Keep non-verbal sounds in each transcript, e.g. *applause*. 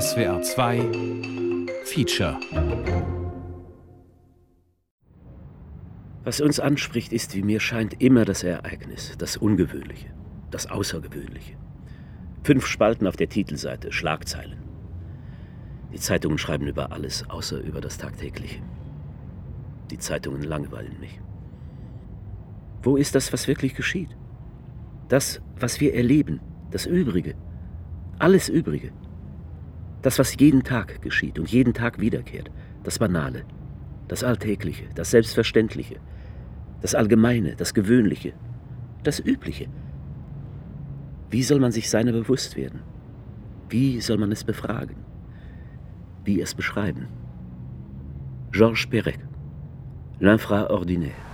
SWR 2 Feature Was uns anspricht, ist, wie mir scheint, immer das Ereignis, das Ungewöhnliche, das Außergewöhnliche. Fünf Spalten auf der Titelseite, Schlagzeilen. Die Zeitungen schreiben über alles, außer über das Tagtägliche. Die Zeitungen langweilen mich. Wo ist das, was wirklich geschieht? Das, was wir erleben, das Übrige, alles Übrige. Das, was jeden Tag geschieht und jeden Tag wiederkehrt, das Banale, das Alltägliche, das Selbstverständliche, das Allgemeine, das Gewöhnliche, das Übliche. Wie soll man sich seiner bewusst werden? Wie soll man es befragen? Wie es beschreiben? Georges Perec, L'infraordinaire.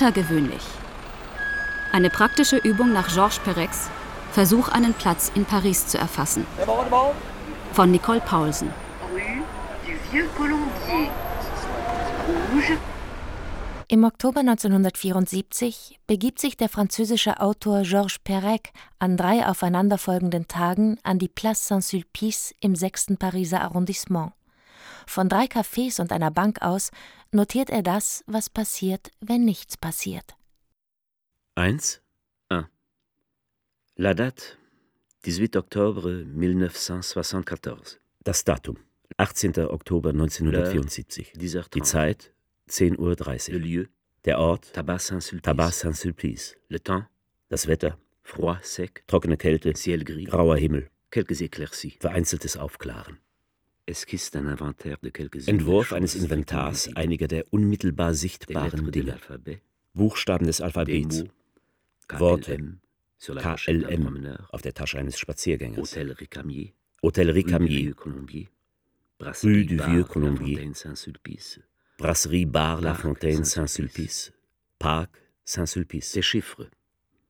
Untergewöhnlich. Eine praktische Übung nach Georges Perecs Versuch, einen Platz in Paris zu erfassen. Von Nicole Paulsen. Im Oktober 1974 begibt sich der französische Autor Georges Perec an drei aufeinanderfolgenden Tagen an die Place Saint-Sulpice im 6. Pariser Arrondissement. Von drei Cafés und einer Bank aus notiert er das, was passiert, wenn nichts passiert. 1. La date 18 Oktober 1974. Das Datum 18. Oktober 1974. Die Zeit 10.30 Uhr. Der Ort Tabac Saint-Sulpice. Le temps Das Wetter Froid, sec. Trockene Kälte. Ciel gris. Grauer Himmel. Quelques éclaircies. Vereinzeltes Aufklaren. Entwurf eines Inventars einiger der unmittelbar sichtbaren Dinge. Buchstaben des Alphabets. Worte. KLM auf der Tasche eines Spaziergängers. Hotel Ricamier. Hotel Ricamier. Rue du Vieux Colombier. Brasserie Bar La Fontaine Saint-Sulpice. Parc Saint-Sulpice. Des Chiffres.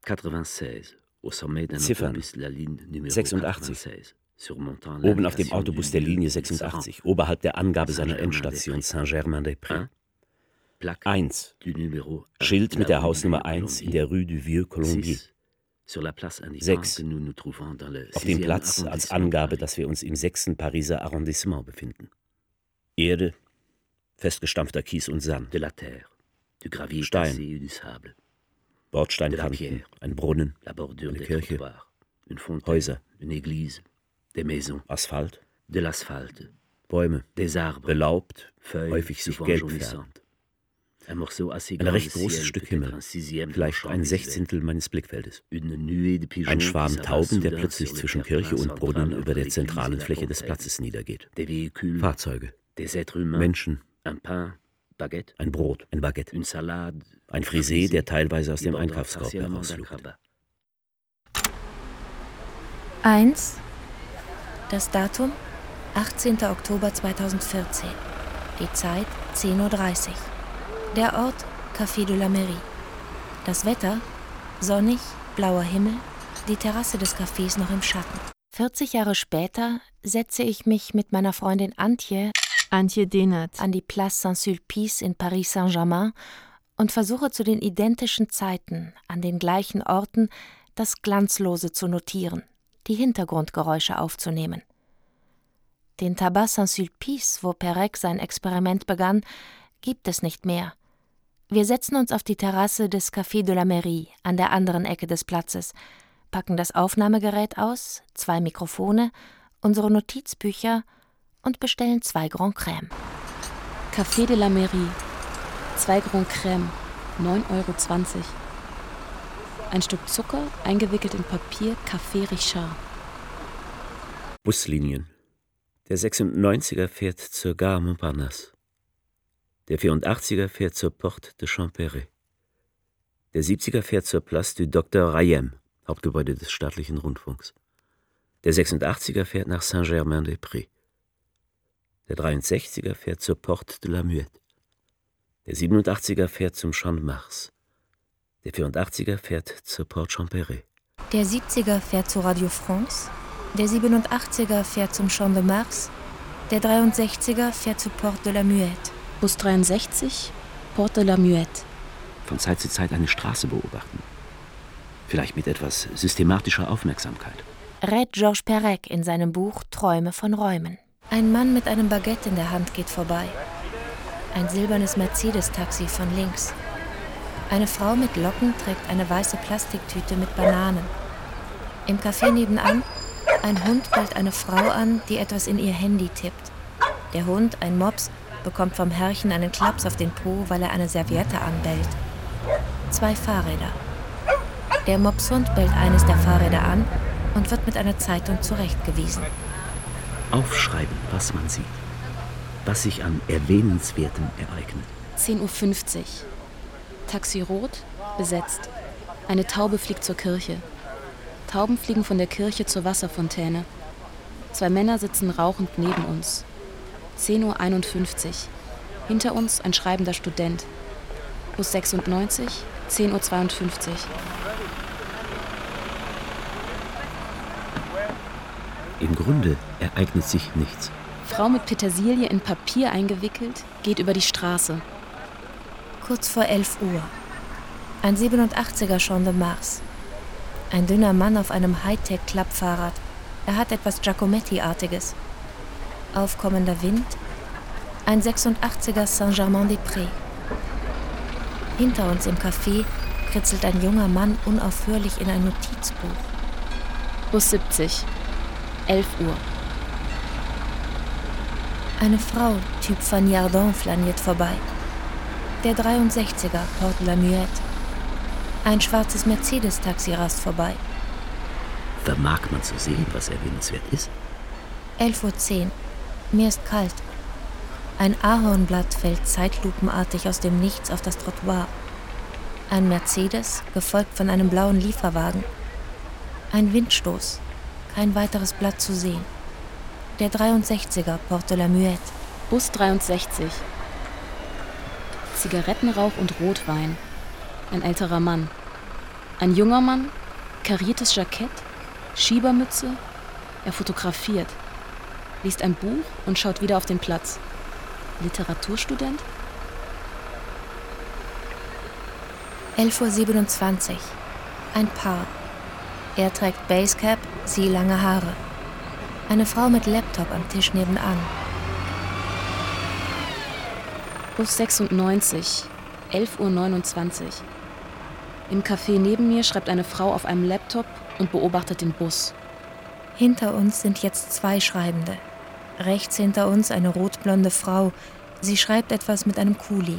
96. Au sommet d'un autobus la ligne numéro 86. Oben auf dem Autobus der Linie 86, oberhalb der Angabe seiner Endstation Saint-Germain-des-Prés. 1. Schild mit der Hausnummer 1 in der Rue du Vieux Colombier. 6. Auf dem Platz als Angabe, dass wir uns im 6. Pariser Arrondissement befinden. Erde, festgestampfter Kies und Sand. Stein, Bordsteinkanten, ein Brunnen, eine Kirche, Häuser, Asphalt, Bäume, belaubt, häufig sich gelb färbt. Ein recht großes Stück Himmel, vielleicht ein Sechzehntel meines Blickfeldes. Ein Schwarm Tauben, der plötzlich zwischen Kirche und Brunnen über der zentralen Fläche des Platzes niedergeht. Fahrzeuge, Menschen, ein Brot, ein Baguette, ein Frisee, der teilweise aus dem Einkaufskorb herauslugt. 1. Das Datum 18. Oktober 2014. Die Zeit 10.30 Uhr. Der Ort Café de la Mairie. Das Wetter sonnig, blauer Himmel, die Terrasse des Cafés noch im Schatten. 40 Jahre später setze ich mich mit meiner Freundin Antje, Antje Dehnert, an die Place Saint-Sulpice in Paris Saint-Germain und versuche zu den identischen Zeiten an den gleichen Orten das Glanzlose zu notieren, die Hintergrundgeräusche aufzunehmen. Den Tabac Saint-Sulpice, wo Perec sein Experiment begann, gibt es nicht mehr. Wir setzen uns auf die Terrasse des Café de la Mairie an der anderen Ecke des Platzes, packen das Aufnahmegerät aus, zwei Mikrofone, unsere Notizbücher und bestellen zwei Grand Crème. Café de la Mairie. Zwei Grand Crème. 9,20 Euro. Ein Stück Zucker, eingewickelt in Papier, Café Richard. Buslinien. Der 96er fährt zur Gare Montparnasse. Der 84er fährt zur Porte de Champéry. Der 70er fährt zur Place du Dr. Rayem, Hauptgebäude des staatlichen Rundfunks. Der 86er fährt nach Saint-Germain-des-Prés. Der 63er fährt zur Porte de la Muette. Der 87er fährt zum Champ de Mars. Der 84er fährt zur Porte Champéry. Der 70er fährt zu Radio France. Der 87er fährt zum Champ de Mars. Der 63er fährt zur Porte de la Muette. Bus 63, Porte de la Muette. von Zeit zu Zeit eine Straße beobachten. Vielleicht mit etwas systematischer Aufmerksamkeit. Rät Georges Perec in seinem Buch Träume von Räumen. Ein Mann mit einem Baguette in der Hand geht vorbei. Ein silbernes Mercedes-Taxi von links. Eine Frau mit Locken trägt eine weiße Plastiktüte mit Bananen. Im Café nebenan ein Hund bellt eine Frau an, die etwas in ihr Handy tippt. Der Hund, ein Mops, bekommt vom Herrchen einen Klaps auf den Po, weil er eine Serviette anbellt. Zwei Fahrräder. Der Mopshund bellt eines der Fahrräder an und wird mit einer Zeitung zurechtgewiesen. Aufschreiben, was man sieht. Was sich an Erwähnenswertem ereignet. 10.50 Uhr. Taxi rot, besetzt. Eine Taube fliegt zur Kirche. Tauben fliegen von der Kirche zur Wasserfontäne. Zwei Männer sitzen rauchend neben uns. 10.51 Uhr. Hinter uns ein schreibender Student. Bus 96, 10.52 Uhr. Im Grunde ereignet sich nichts. Frau mit Petersilie in Papier eingewickelt geht über die Straße. Kurz vor 11 Uhr. Ein 87er Champ de Mars. Ein dünner Mann auf einem Hightech-Klappfahrrad. Er hat etwas Giacometti-artiges. Aufkommender Wind. Ein 86er Saint-Germain-des-Prés. Hinter uns im Café kritzelt ein junger Mann unaufhörlich in ein Notizbuch. Bus 70. 11 Uhr. Eine Frau, Typ Van Yardon, flaniert vorbei. Der 63er, Porte la Muette. Ein schwarzes Mercedes-Taxi rast vorbei. Vermag man zu sehen, was erwähnenswert ist? 11.10 Uhr. Mir ist kalt. Ein Ahornblatt fällt zeitlupenartig aus dem Nichts auf das Trottoir. Ein Mercedes, gefolgt von einem blauen Lieferwagen. Ein Windstoß. Kein weiteres Blatt zu sehen. Der 63er Porte la Muette. Bus 63. Zigarettenrauch und Rotwein. Ein älterer Mann. Ein junger Mann, kariertes Jackett, Schiebermütze. Er fotografiert, liest ein Buch und schaut wieder auf den Platz. Literaturstudent? 11.27 Uhr. Ein Paar. Er trägt Basecap, sie lange Haare. Eine Frau mit Laptop am Tisch nebenan. Bus 96, 11.29 Uhr. Im Café neben mir schreibt eine Frau auf einem Laptop und beobachtet den Bus. Hinter uns sind jetzt zwei Schreibende. Rechts hinter uns eine rotblonde Frau. Sie schreibt etwas mit einem Kuli.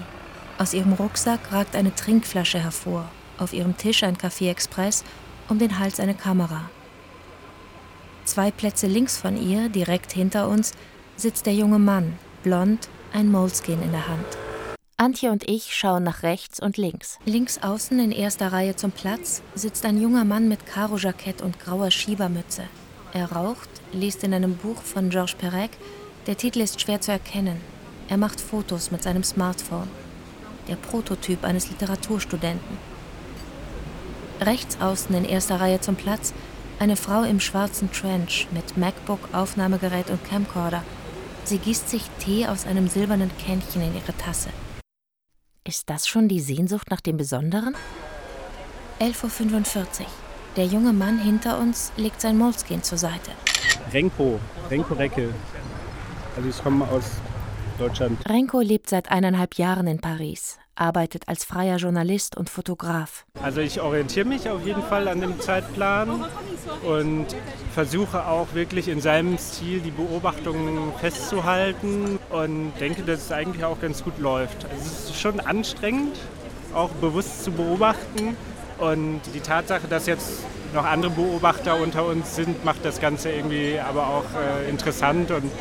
Aus ihrem Rucksack ragt eine Trinkflasche hervor. Auf ihrem Tisch ein Café Express, um den Hals eine Kamera. Zwei Plätze links von ihr, direkt hinter uns, sitzt der junge Mann, blond, ein Moleskin in der Hand. Antje und ich schauen nach rechts und links. Links außen in erster Reihe zum Platz sitzt ein junger Mann mit Karo-Jackett und grauer Schiebermütze. Er raucht, liest in einem Buch von Georges Perec. Der Titel ist schwer zu erkennen. Er macht Fotos mit seinem Smartphone. Der Prototyp eines Literaturstudenten. Rechts außen in erster Reihe zum Platz eine Frau im schwarzen Trench mit MacBook, Aufnahmegerät und Camcorder. Sie gießt sich Tee aus einem silbernen Kännchen in ihre Tasse. Ist das schon die Sehnsucht nach dem Besonderen? 11.45 Uhr. Der junge Mann hinter uns legt sein Moleskin zur Seite. Renko, Renko Recke. Also ich komme aus Deutschland. Renko lebt seit eineinhalb Jahren in Paris, arbeitet als freier Journalist und Fotograf. Also ich orientiere mich auf jeden Fall an dem Zeitplan und versuche auch wirklich in seinem Stil die Beobachtungen festzuhalten und denke, dass es eigentlich auch ganz gut läuft. Also es ist schon anstrengend, auch bewusst zu beobachten und die Tatsache, dass jetzt noch andere Beobachter unter uns sind, macht das Ganze irgendwie aber auch äh, interessant und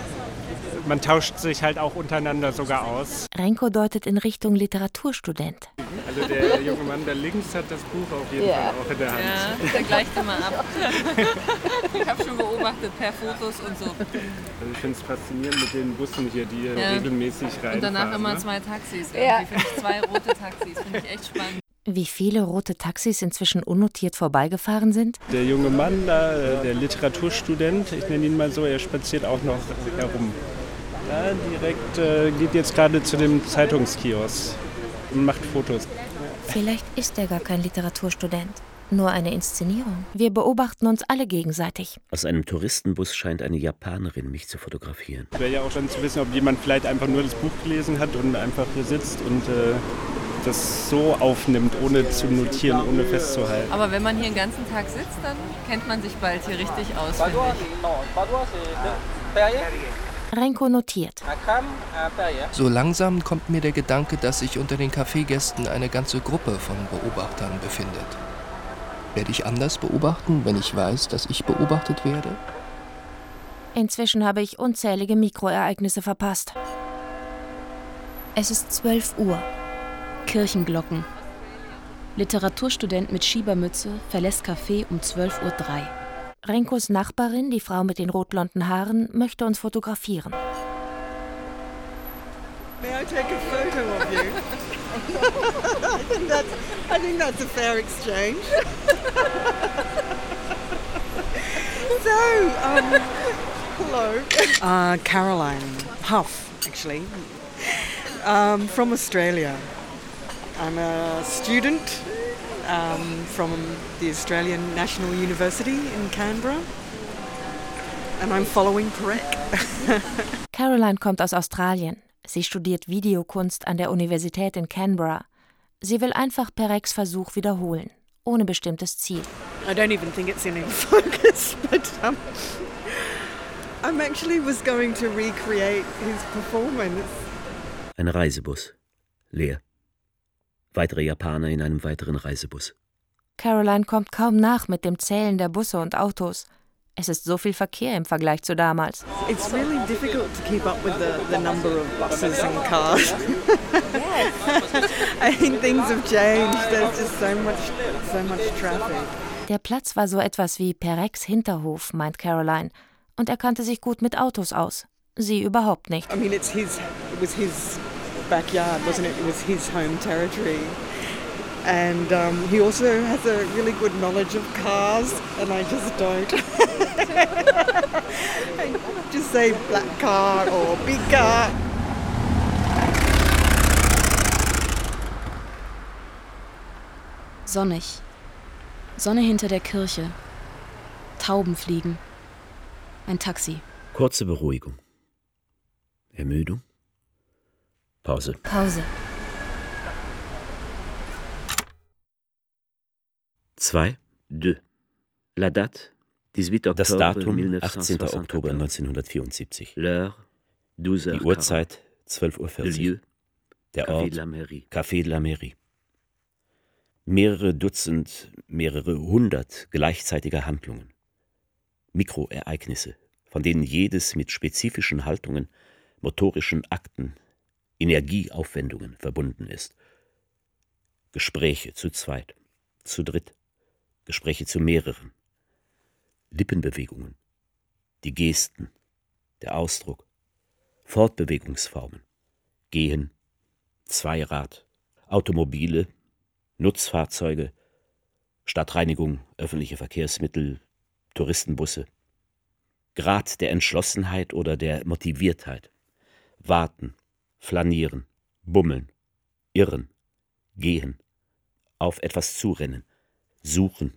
man tauscht sich halt auch untereinander sogar aus. Renko deutet in Richtung Literaturstudent. Also der junge Mann da links hat das Buch auf jeden Ja. Fall auch in der Hand. Ja, der gleicht immer ab. ich habe schon beobachtet per Fotos und so. Also ich finde es faszinierend mit den Bussen hier, die Ja. regelmäßig reinfahren. Und danach immer ne? zwei Taxis. Ja. Irgendwie finde ich zwei rote Taxis. Finde ich echt spannend. Wie viele rote Taxis inzwischen unnotiert vorbeigefahren sind? Der junge Mann da, äh, der Literaturstudent, ich nenne ihn mal so, er spaziert auch noch herum. Ja, direkt äh, geht jetzt gerade zu dem Zeitungskiosk und macht Fotos. Vielleicht ist er gar kein Literaturstudent. Nur eine Inszenierung. Wir beobachten uns alle gegenseitig. Aus einem Touristenbus scheint eine Japanerin mich zu fotografieren. Wäre ja auch schon zu wissen, ob jemand vielleicht einfach nur das Buch gelesen hat und einfach hier sitzt und äh, das so aufnimmt, ohne zu notieren, ohne festzuhalten. Aber wenn man hier den ganzen Tag sitzt, dann kennt man sich bald hier richtig aus, finde ich. Renko notiert. So langsam kommt mir der Gedanke, dass sich unter den Kaffeegästen eine ganze Gruppe von Beobachtern befindet. Werde ich anders beobachten, wenn ich weiß, dass ich beobachtet werde? Inzwischen habe ich unzählige Mikroereignisse verpasst. Es ist 12 Uhr. Kirchenglocken. Literaturstudent mit Schiebermütze verlässt Café um 12.03 Uhr. Renkos Nachbarin, die Frau mit den rotblonden Haaren, möchte uns fotografieren. May I take a photo of you? *laughs* I, think that's, I think that's a fair exchange. *laughs* so, um, hello. Uh, Caroline Huff, actually, um, from Australia. I'm a student um, from the Australian National University in Canberra. And I'm following Perec. *laughs* Caroline kommt aus Australien. Sie studiert Videokunst an der Universität in Canberra. Sie will einfach Perecs Versuch wiederholen, ohne bestimmtes Ziel. I don't even think it's in *laughs* focus, but um, I'm actually was going to recreate his performance. Ein Reisebus. Leer. Weitere Japaner in einem weiteren Reisebus. Caroline kommt kaum nach mit dem Zählen der Busse und Autos. Es ist so viel Verkehr im Vergleich zu damals. It's really difficult to keep up with the, the number of buses and cars. *laughs* I think things have changed. There's just so much, so much traffic. Der Platz war so etwas wie Perex Hinterhof, meint Caroline. Und er kannte sich gut mit Autos aus. Sie überhaupt nicht. I mean, it's his, it was his backyard, wasn't it? It was his home territory. And um, he also has a really good knowledge of cars, and I just don't. I *laughs* just say black car or big car. Sonnig. Sonne hinter der Kirche. Tauben fliegen. Ein Taxi. Kurze Beruhigung. Ermüdung. Pause. Pause. 2. De. La date. 18 das Datum 18. Oktober 1974. Die Uhrzeit 12.40 Uhr. Der Ort Café de la Mairie. Mehrere Dutzend, mehrere hundert gleichzeitiger Handlungen. Mikroereignisse, von denen jedes mit spezifischen Haltungen, motorischen Akten, Energieaufwendungen verbunden ist. Gespräche zu zweit, zu dritt, Gespräche zu mehreren. Lippenbewegungen, die Gesten, der Ausdruck, Fortbewegungsformen, Gehen, Zweirad, Automobile, Nutzfahrzeuge, Stadtreinigung, öffentliche Verkehrsmittel, Touristenbusse. Grad der Entschlossenheit oder der Motiviertheit. Warten, flanieren, bummeln, irren, gehen, auf etwas zurennen, suchen,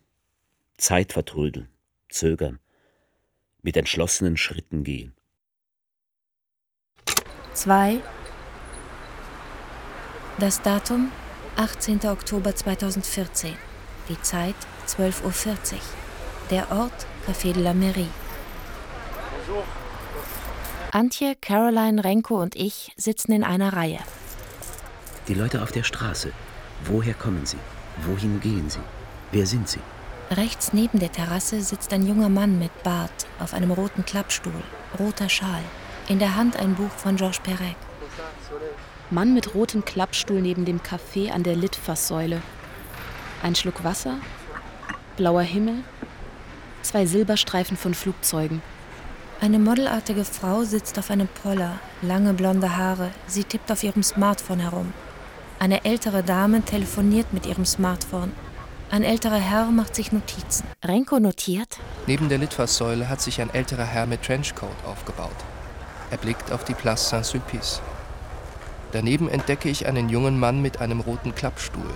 Zeit vertrödeln, zögern, mit entschlossenen Schritten gehen. 2. Das Datum 18. Oktober 2014. Die Zeit 12.40 Uhr. Der Ort Café de la Mairie. Antje, Caroline, Renko und ich sitzen in einer Reihe. Die Leute auf der Straße. Woher kommen sie? Wohin gehen sie? Wer sind sie? Rechts neben der Terrasse sitzt ein junger Mann mit Bart auf einem roten Klappstuhl, roter Schal, in der Hand ein Buch von Georges Perec. Mann mit rotem Klappstuhl neben dem Café an der Litfaßsäule. Ein Schluck Wasser, blauer Himmel, zwei Silberstreifen von Flugzeugen. Eine modelartige Frau sitzt auf einem Poller, lange blonde Haare. Sie tippt auf ihrem Smartphone herum. Eine ältere Dame telefoniert mit ihrem Smartphone. Ein älterer Herr macht sich Notizen. Renko notiert. Neben der Litfaßsäule hat sich ein älterer Herr mit Trenchcoat aufgebaut. Er blickt auf die Place Saint-Sulpice. Daneben entdecke ich einen jungen Mann mit einem roten Klappstuhl.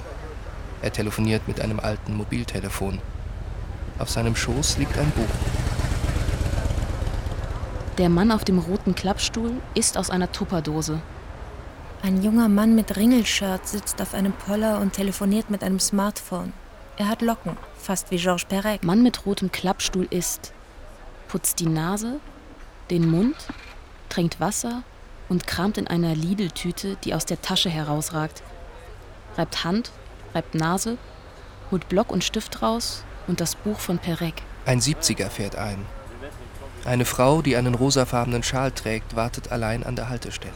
Er telefoniert mit einem alten Mobiltelefon. Auf seinem Schoß liegt ein Buch. Der Mann auf dem roten Klappstuhl isst aus einer Tupperdose. Ein junger Mann mit Ringelshirt sitzt auf einem Poller und telefoniert mit einem Smartphone. Er hat Locken, fast wie Georges Perec. Mann mit rotem Klappstuhl isst, putzt die Nase, den Mund, trinkt Wasser und kramt in einer Lidl-Tüte, die aus der Tasche herausragt. Reibt Hand, reibt Nase, holt Block und Stift raus und das Buch von Perec. Ein 70er fährt ein. Eine Frau, die einen rosafarbenen Schal trägt, wartet allein an der Haltestelle.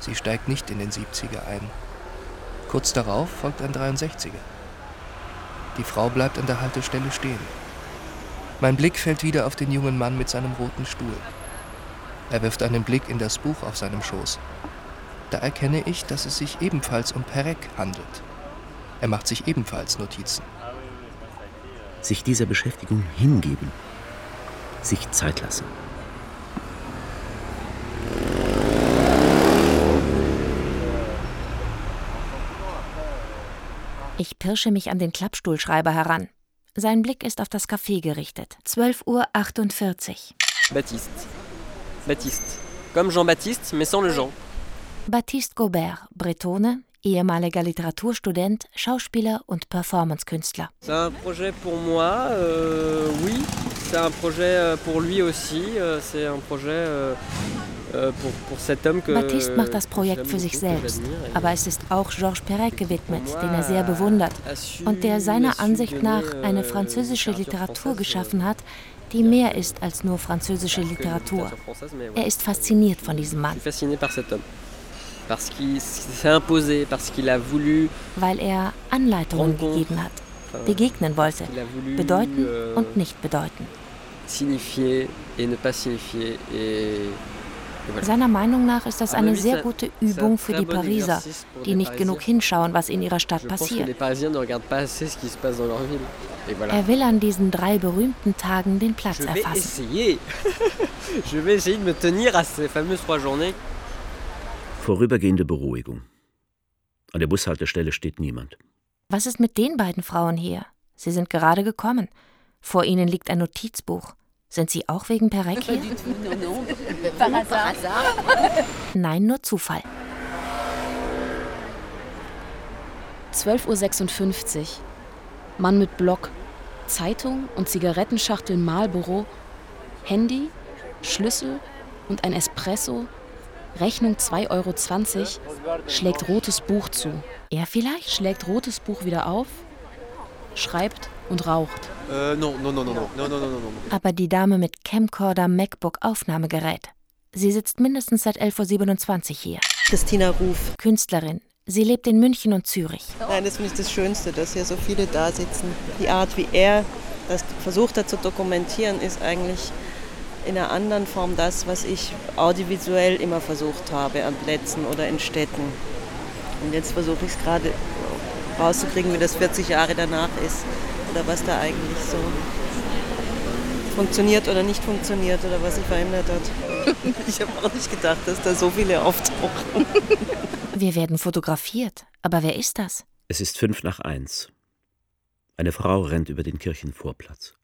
Sie steigt nicht in den 70er ein. Kurz darauf folgt ein 63er. Die Frau bleibt an der Haltestelle stehen. Mein Blick fällt wieder auf den jungen Mann mit seinem roten Stuhl. Er wirft einen Blick in das Buch auf seinem Schoß. Da erkenne ich, dass es sich ebenfalls um Perec handelt. Er macht sich ebenfalls Notizen. Sich dieser Beschäftigung hingeben, sich Zeit lassen. Ich pirsche mich an den Klappstuhlschreiber heran. Sein Blick ist auf das Café gerichtet. 12.48 Uhr. Baptiste. Baptiste. Comme Jean-Baptiste, mais sans le Jean. Baptiste Gobert, Bretone, ehemaliger Literaturstudent, Schauspieler und Performancekünstler. C'est un projet pour moi, euh, lui aussi. C'est un projet euh, euh, pour, pour cet homme que. Baptiste macht das Projekt für sich selbst, aber es ist auch Georges Perec gewidmet, den er sehr bewundert und der seiner Ansicht nach eine französische Literatur geschaffen hat, die mehr ist als nur französische Literatur. Er ist fasziniert von diesem Mann. fasciné par cet homme. Parce qu'il s'est imposé, parce qu'il a voulu. Weil er Anleitungen gegeben hat, begegnen wollte, bedeuten und nicht bedeuten. Signifier et ne pas signifier et. Seiner Meinung nach ist das eine sehr gute Übung für die Pariser, die nicht genug hinschauen, was in ihrer Stadt passiert. Er will an diesen drei berühmten Tagen den Platz erfassen. *laughs* Vorübergehende Beruhigung. An der Bushaltestelle steht niemand. Was ist mit den beiden Frauen hier? Sie sind gerade gekommen. Vor ihnen liegt ein Notizbuch. Sind Sie auch wegen Perec hier? *laughs* Nein, nur Zufall. 12.56 Uhr. Mann mit Block, Zeitung und Zigarettenschachtel Marlboro, Handy, Schlüssel und ein Espresso, Rechnung 2,20 Euro, schlägt rotes Buch zu. Er vielleicht? Schlägt rotes Buch wieder auf, schreibt und raucht. Äh, no, no, no, no, no, no, no, no, no. Aber die Dame mit Camcorder MacBook Aufnahmegerät. Sie sitzt mindestens seit 11.27 Uhr hier. Christina Ruf. Künstlerin. Sie lebt in München und Zürich. Nein, das finde ich das Schönste, dass hier so viele da sitzen. Die Art, wie er das versucht hat zu dokumentieren, ist eigentlich in einer anderen Form das, was ich audiovisuell immer versucht habe, an Plätzen oder in Städten. Und jetzt versuche ich es gerade rauszukriegen, wie das 40 Jahre danach ist oder was da eigentlich so funktioniert oder nicht funktioniert oder was sich verändert hat. *laughs* Ich habe auch nicht gedacht, dass da so viele auftauchen. *laughs* Wir werden fotografiert. Aber wer ist das? Es ist fünf nach eins. Eine Frau rennt über den Kirchenvorplatz.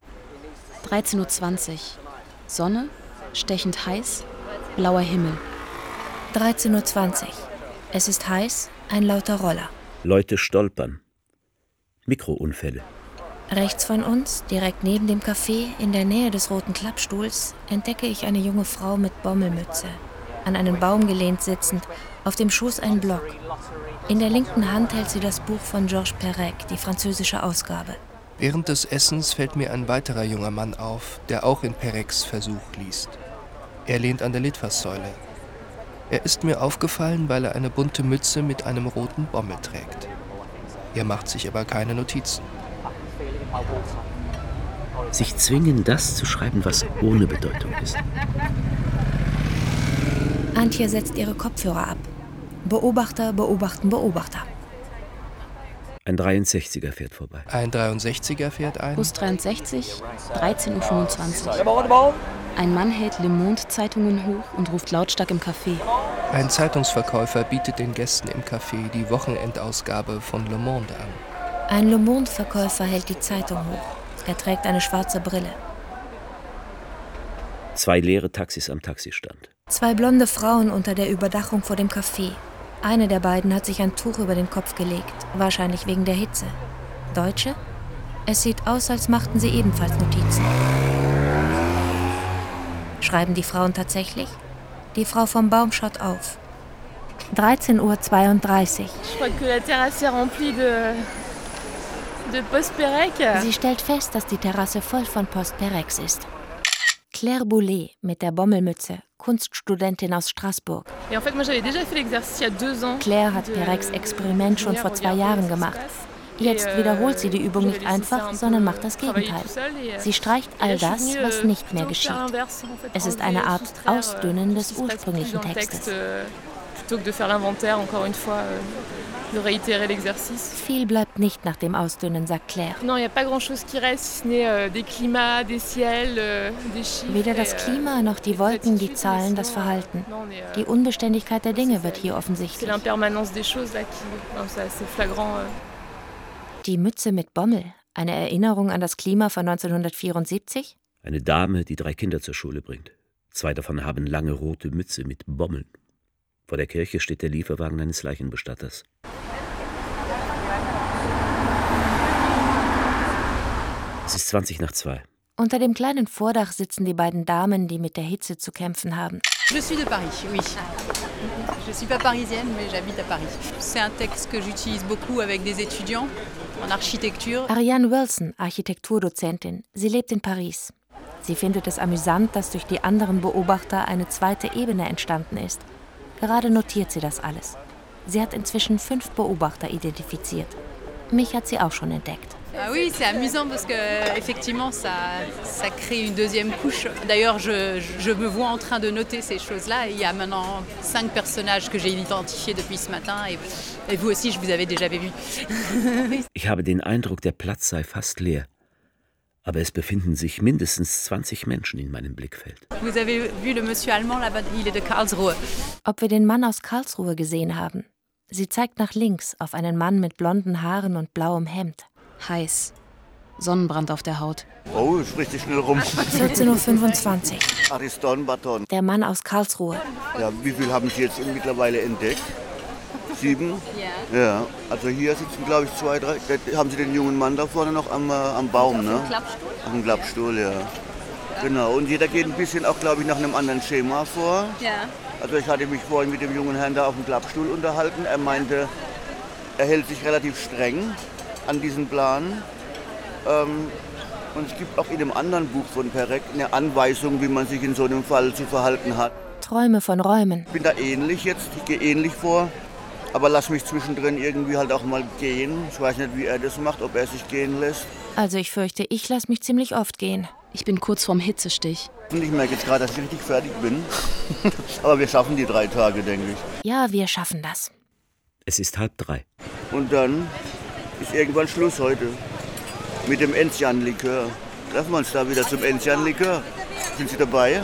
13.20 Uhr. Sonne, stechend heiß, blauer Himmel. 13.20 Uhr. Es ist heiß, ein lauter Roller. Leute stolpern. Mikrounfälle. Rechts von uns, direkt neben dem Café, in der Nähe des roten Klappstuhls, entdecke ich eine junge Frau mit Bommelmütze. An einen Baum gelehnt sitzend, auf dem Schoß ein Block. In der linken Hand hält sie das Buch von Georges Perec, die französische Ausgabe. Während des Essens fällt mir ein weiterer junger Mann auf, der auch in Perecs Versuch liest. Er lehnt an der Litfaßsäule. Er ist mir aufgefallen, weil er eine bunte Mütze mit einem roten Bommel trägt. Er macht sich aber keine Notizen. Sich zwingen, das zu schreiben, was ohne Bedeutung ist. Antje setzt ihre Kopfhörer ab. Beobachter beobachten Beobachter. Ein 63er fährt vorbei. Ein 63er fährt ein. Bus 63, 13.25 Uhr. Ein Mann hält Le Monde-Zeitungen hoch und ruft lautstark im Café. Ein Zeitungsverkäufer bietet den Gästen im Café die Wochenendausgabe von Le Monde an. Ein Le Monde-Verkäufer hält die Zeitung hoch. Er trägt eine schwarze Brille. Zwei leere Taxis am Taxistand. Zwei blonde Frauen unter der Überdachung vor dem Café. Eine der beiden hat sich ein Tuch über den Kopf gelegt, wahrscheinlich wegen der Hitze. Deutsche? Es sieht aus, als machten sie ebenfalls Notizen. Schreiben die Frauen tatsächlich? Die Frau vom Baum schaut auf. 13.32 Uhr. Sie stellt fest, dass die Terrasse voll von Post Perex ist. Claire Boulet mit der Bommelmütze, Kunststudentin aus Straßburg. Claire hat Perex Experiment schon vor zwei Jahren gemacht. Jetzt euh, wiederholt sie die Übung nicht einfach, sondern macht das Gegenteil. euh, Sie streicht all das, was nicht mehr geschieht. Es ist eine Art Ausdünnen des ursprünglichen Textes. Euh, de euh, réitérer l'exercice. Viel bleibt nicht nach dem Ausdünnen, sagt Claire. Non, il n'y a pas grand-chose qui reste, si ce n'est euh, des climats, des ciels, euh, des chiffres. Weder das euh, Klima noch die Wolken, die Zahlen, das Verhalten. Die Unbeständigkeit der Dinge wird hier C'est offensichtlich. l'impermanence des choses là qui, c'est assez flagrant. euh. Die Mütze mit Bommel, eine Erinnerung an das Klima von 1974? Eine Dame, die drei Kinder zur Schule bringt. Zwei davon haben lange rote Mütze mit Bommeln. Vor der Kirche steht der Lieferwagen eines Leichenbestatters. Es ist 20 nach zwei. Unter dem kleinen Vordach sitzen die beiden Damen, die mit der Hitze zu kämpfen haben. Je suis de Paris, oui. Je ne suis pas parisienne, mais j'habite à Paris. C'est un texte que j'utilise beaucoup avec des étudiants en architecture. Ariane Wilson, Architekturdozentin. Sie lebt in Paris. Sie findet es amüsant, dass durch die anderen Beobachter eine zweite Ebene entstanden ist. Gerade notiert sie das alles. Sie hat inzwischen fünf Beobachter identifiziert. Mich hat sie auch schon entdeckt. Ah oui, c'est amusant parce que effectivement ça, ça crée une deuxième couche. D'ailleurs, je, je me vois en train de noter ces choses-là. Il y a maintenant cinq personnages que j'ai identifiés depuis ce matin et, et vous aussi, je vous avais déjà vu. *laughs* Ich habe den Eindruck, der Platz sei fast leer. Aber es befinden sich mindestens 20 Menschen in meinem Blickfeld. Vous avez vu le monsieur allemand là-bas, il est de Karlsruhe. Ob wir den Mann aus Karlsruhe gesehen haben? Sie zeigt nach links auf einen Mann mit blonden Haaren und blauem Hemd. Heiß. Sonnenbrand auf der Haut. Oh, sprich dich schnell rum. 14.25 Uhr. Ariston Baton. Der Mann aus Karlsruhe. Ja, wie viel haben Sie jetzt mittlerweile entdeckt? Sieben? Ja. Ja, also hier sitzen, glaube ich, zwei, drei. Da haben Sie den jungen Mann da vorne noch am, äh, am Baum, ne? Klappstuhl? Auf dem Klappstuhl, ja. Genau, und jeder geht ein bisschen auch, glaube ich, nach einem anderen Schema vor. Ja. Also ich hatte mich vorhin mit dem jungen Herrn da auf dem Klappstuhl unterhalten. Er meinte, er hält sich relativ streng an diesen Plan. Ähm, und es gibt auch in dem anderen Buch von Perek eine Anweisung, wie man sich in so einem Fall zu verhalten hat. Träume von Räumen. Ich bin da ähnlich jetzt, ich gehe ähnlich vor, aber lass mich zwischendrin irgendwie halt auch mal gehen. Ich weiß nicht, wie er das macht, ob er sich gehen lässt. Also ich fürchte, ich lasse mich ziemlich oft gehen. Ich bin kurz vorm Hitzestich. Und ich merke jetzt gerade, dass ich richtig fertig bin. *laughs* aber wir schaffen die drei Tage, denke ich. Ja, wir schaffen das. Es ist halb drei. Und dann ist irgendwann Schluss heute mit dem Enzian-Likör. Treffen wir uns da wieder zum Enzian-Likör. Sind Sie dabei?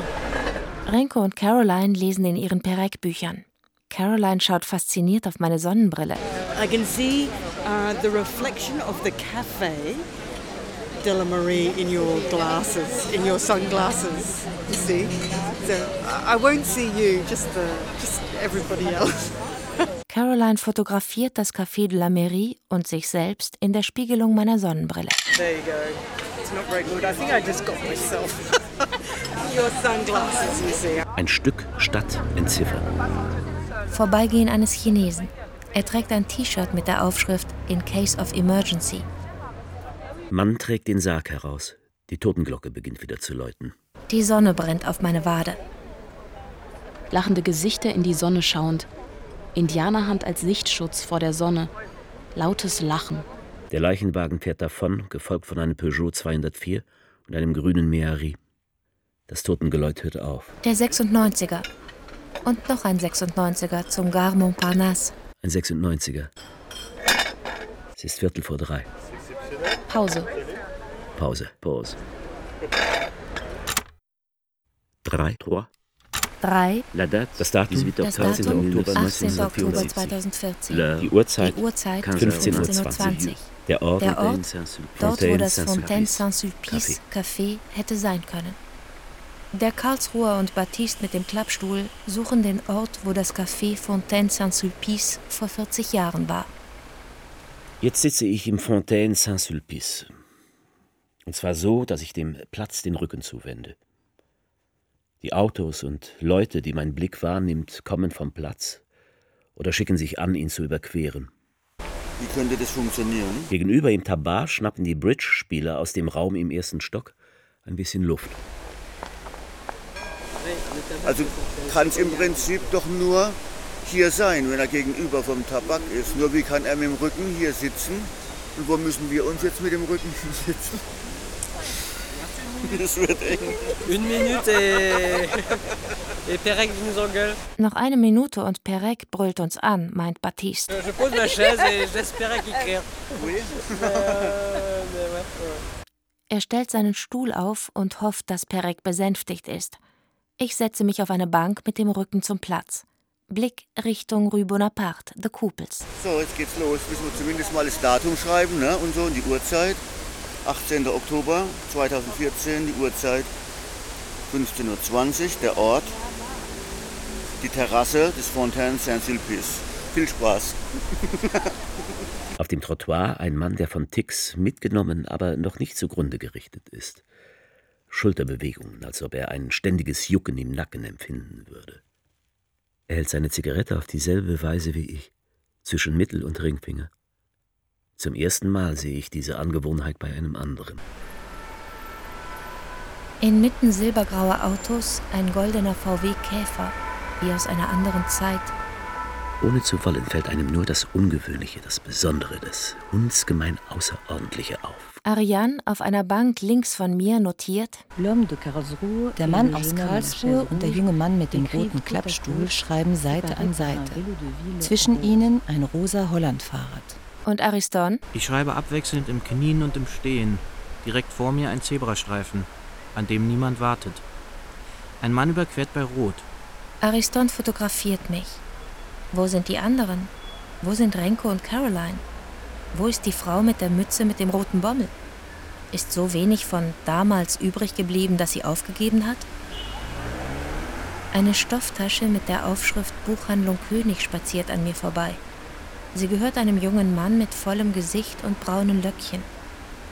Renko und Caroline lesen in ihren Perec-Büchern. Caroline schaut fasziniert auf meine Sonnenbrille. I can see uh, the reflection of the cafe Della Marie in your glasses, in your sunglasses. You see, so I I won't see you, just the, just everybody else. *laughs* Caroline fotografiert das Café de la Mairie und sich selbst in der Spiegelung meiner Sonnenbrille. There you go. It's not very good. I think I just got myself *laughs* your sunglasses. You see. Ein Stück Stadt entziffern. Vorbeigehen eines Chinesen. Er trägt ein T-Shirt mit der Aufschrift In Case of Emergency. Mann trägt den Sarg heraus. Die Totenglocke beginnt wieder zu läuten. Die Sonne brennt auf meine Wade. Lachende Gesichter in die Sonne schauend. Indianerhand als Sichtschutz vor der Sonne. Lautes Lachen. Der Leichenwagen fährt davon, gefolgt von einem Peugeot 204 und einem grünen Meari. Das Totengeläut hört auf. Der 96er. Und noch ein 96er zum Gare Montparnasse. Ein 96er. Es ist Viertel vor drei. Pause. Pause, Pause. Drei, trois. 3. Das Datum Das Datum 18. Oktober 2014. Die Uhrzeit Die Uhrzeit 15.20 Uhr. Der Ort, Der Ort, dort wo das Fontaine Saint-Sulpice Café hätte sein können. Der Karlsruher und Baptiste mit dem Klappstuhl suchen den Ort, wo das Café Fontaine Saint-Sulpice vor 40 Jahren war. Jetzt sitze ich im Fontaine Saint-Sulpice. Und zwar so, dass ich dem Platz den Rücken zuwende. Die Autos und Leute, die mein Blick wahrnimmt, kommen vom Platz oder schicken sich an, ihn zu überqueren. Wie könnte das funktionieren? Gegenüber im Tabar schnappen die Bridge-Spieler aus dem Raum im ersten Stock ein bisschen Luft. Also kann es im Prinzip doch nur hier sein, wenn er gegenüber vom Tabak ist. Nur wie kann er mit dem Rücken hier sitzen? Und wo müssen wir uns jetzt mit dem Rücken *laughs* sitzen? Das wird eng. Une minute et, Perec nous engueule. Noch eine Minute und Perec brüllt uns an, meint Baptiste. Je pose ma chaise et j'espérais qu'il écrire. Oui. Euh. Er stellt seinen Stuhl auf und hofft, dass Perec besänftigt ist. Ich setze mich auf eine Bank mit dem Rücken zum Platz. Blick Richtung Rue Bonaparte, The Kupels. So, jetzt geht's los. Müssen wir zumindest mal das Datum schreiben ne? und so und die Uhrzeit. 18. Oktober 2014, die Uhrzeit 15.20 Uhr, der Ort, die Terrasse des Fontaine Saint-Sulpice. Viel Spaß. Auf dem Trottoir ein Mann, der von Ticks mitgenommen, aber noch nicht zugrunde gerichtet ist. Schulterbewegungen, als ob er ein ständiges Jucken im Nacken empfinden würde. Er hält seine Zigarette auf dieselbe Weise wie ich, zwischen Mittel- und Ringfinger. Zum ersten Mal sehe ich diese Angewohnheit bei einem anderen. Inmitten silbergrauer Autos ein goldener VW Käfer, wie aus einer anderen Zeit. Ohne zu wollen fällt einem nur das Ungewöhnliche, das Besondere, das hundsgemein Außerordentliche auf. Ariane auf einer Bank links von mir notiert: Der Mann aus Karlsruhe und der junge Mann mit dem roten Klappstuhl schreiben Seite an Seite. Zwischen ihnen ein rosa Hollandfahrrad. Und Ariston? Ich schreibe abwechselnd im Knien und im Stehen. Direkt vor mir ein Zebrastreifen, an dem niemand wartet. Ein Mann überquert bei Rot. Ariston fotografiert mich. Wo sind die anderen? Wo sind Renko und Caroline? Wo ist die Frau mit der Mütze mit dem roten Bommel? Ist so wenig von damals übrig geblieben, dass sie aufgegeben hat? Eine Stofftasche mit der Aufschrift Buchhandlung König spaziert an mir vorbei. Sie gehört einem jungen Mann mit vollem Gesicht und braunen Löckchen.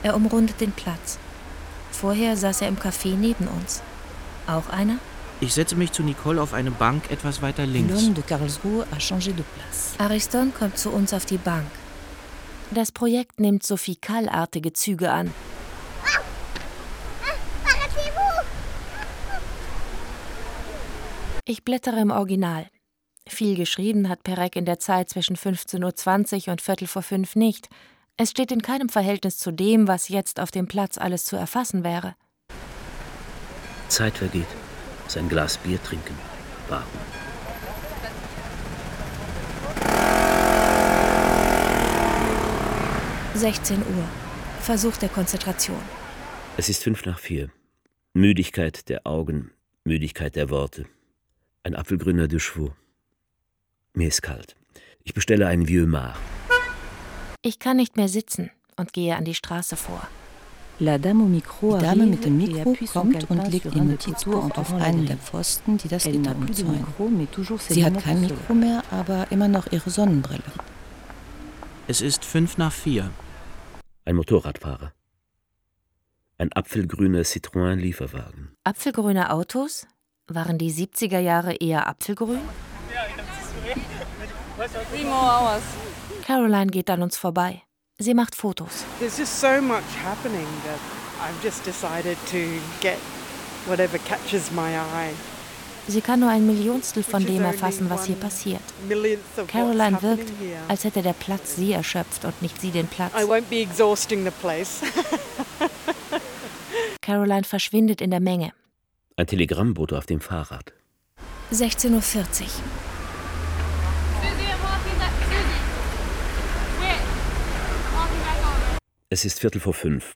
Er umrundet den Platz. Vorher saß er im Café neben uns. Auch einer? Ich setze mich zu Nicole auf eine Bank etwas weiter links. L'homme de Karlsruhe a changé de place. Ariston kommt zu uns auf die Bank. Das Projekt nimmt Sophie Kall-artige Züge an. Ich blättere im Original. Viel geschrieben hat Perec in der Zeit zwischen 15.20 Uhr und Viertel vor fünf nicht. Es steht in keinem Verhältnis zu dem, was jetzt auf dem Platz alles zu erfassen wäre. Zeit vergeht. Sein Glas Bier trinken. Warten. »16 Uhr. Versuch der Konzentration. Es ist fünf nach vier. Müdigkeit der Augen, Müdigkeit der Worte. Ein apfelgrüner Chevaux. Mir ist kalt. Ich bestelle einen Vieux Mar. Ich kann nicht mehr sitzen und gehe an die Straße vor. La Dame au Micro Die Dame mit dem Mikro kommt und legt ihr Notizbuch auf einen der Pfosten, die das Gitter umzäunen. Sie hat kein Mikro mehr, aber immer noch ihre Sonnenbrille. Es ist fünf nach vier. Ein Motorradfahrer. Ein apfelgrüner Citroën-Lieferwagen. Apfelgrüne Autos? Waren die 70er Jahre eher apfelgrün? Three more hours. Caroline geht an uns vorbei. Sie macht Fotos. There's just so much happening that I've just decided to get whatever catches my eye. Sie kann nur ein Millionstel von dem erfassen, was hier passiert. Caroline wirkt, als hätte der Platz sie erschöpft und nicht sie den Platz. I won't be exhausting the place. *laughs* Caroline verschwindet in der Menge. Ein Telegrammbote auf dem Fahrrad. 16.40 Uhr. Es ist Viertel vor fünf.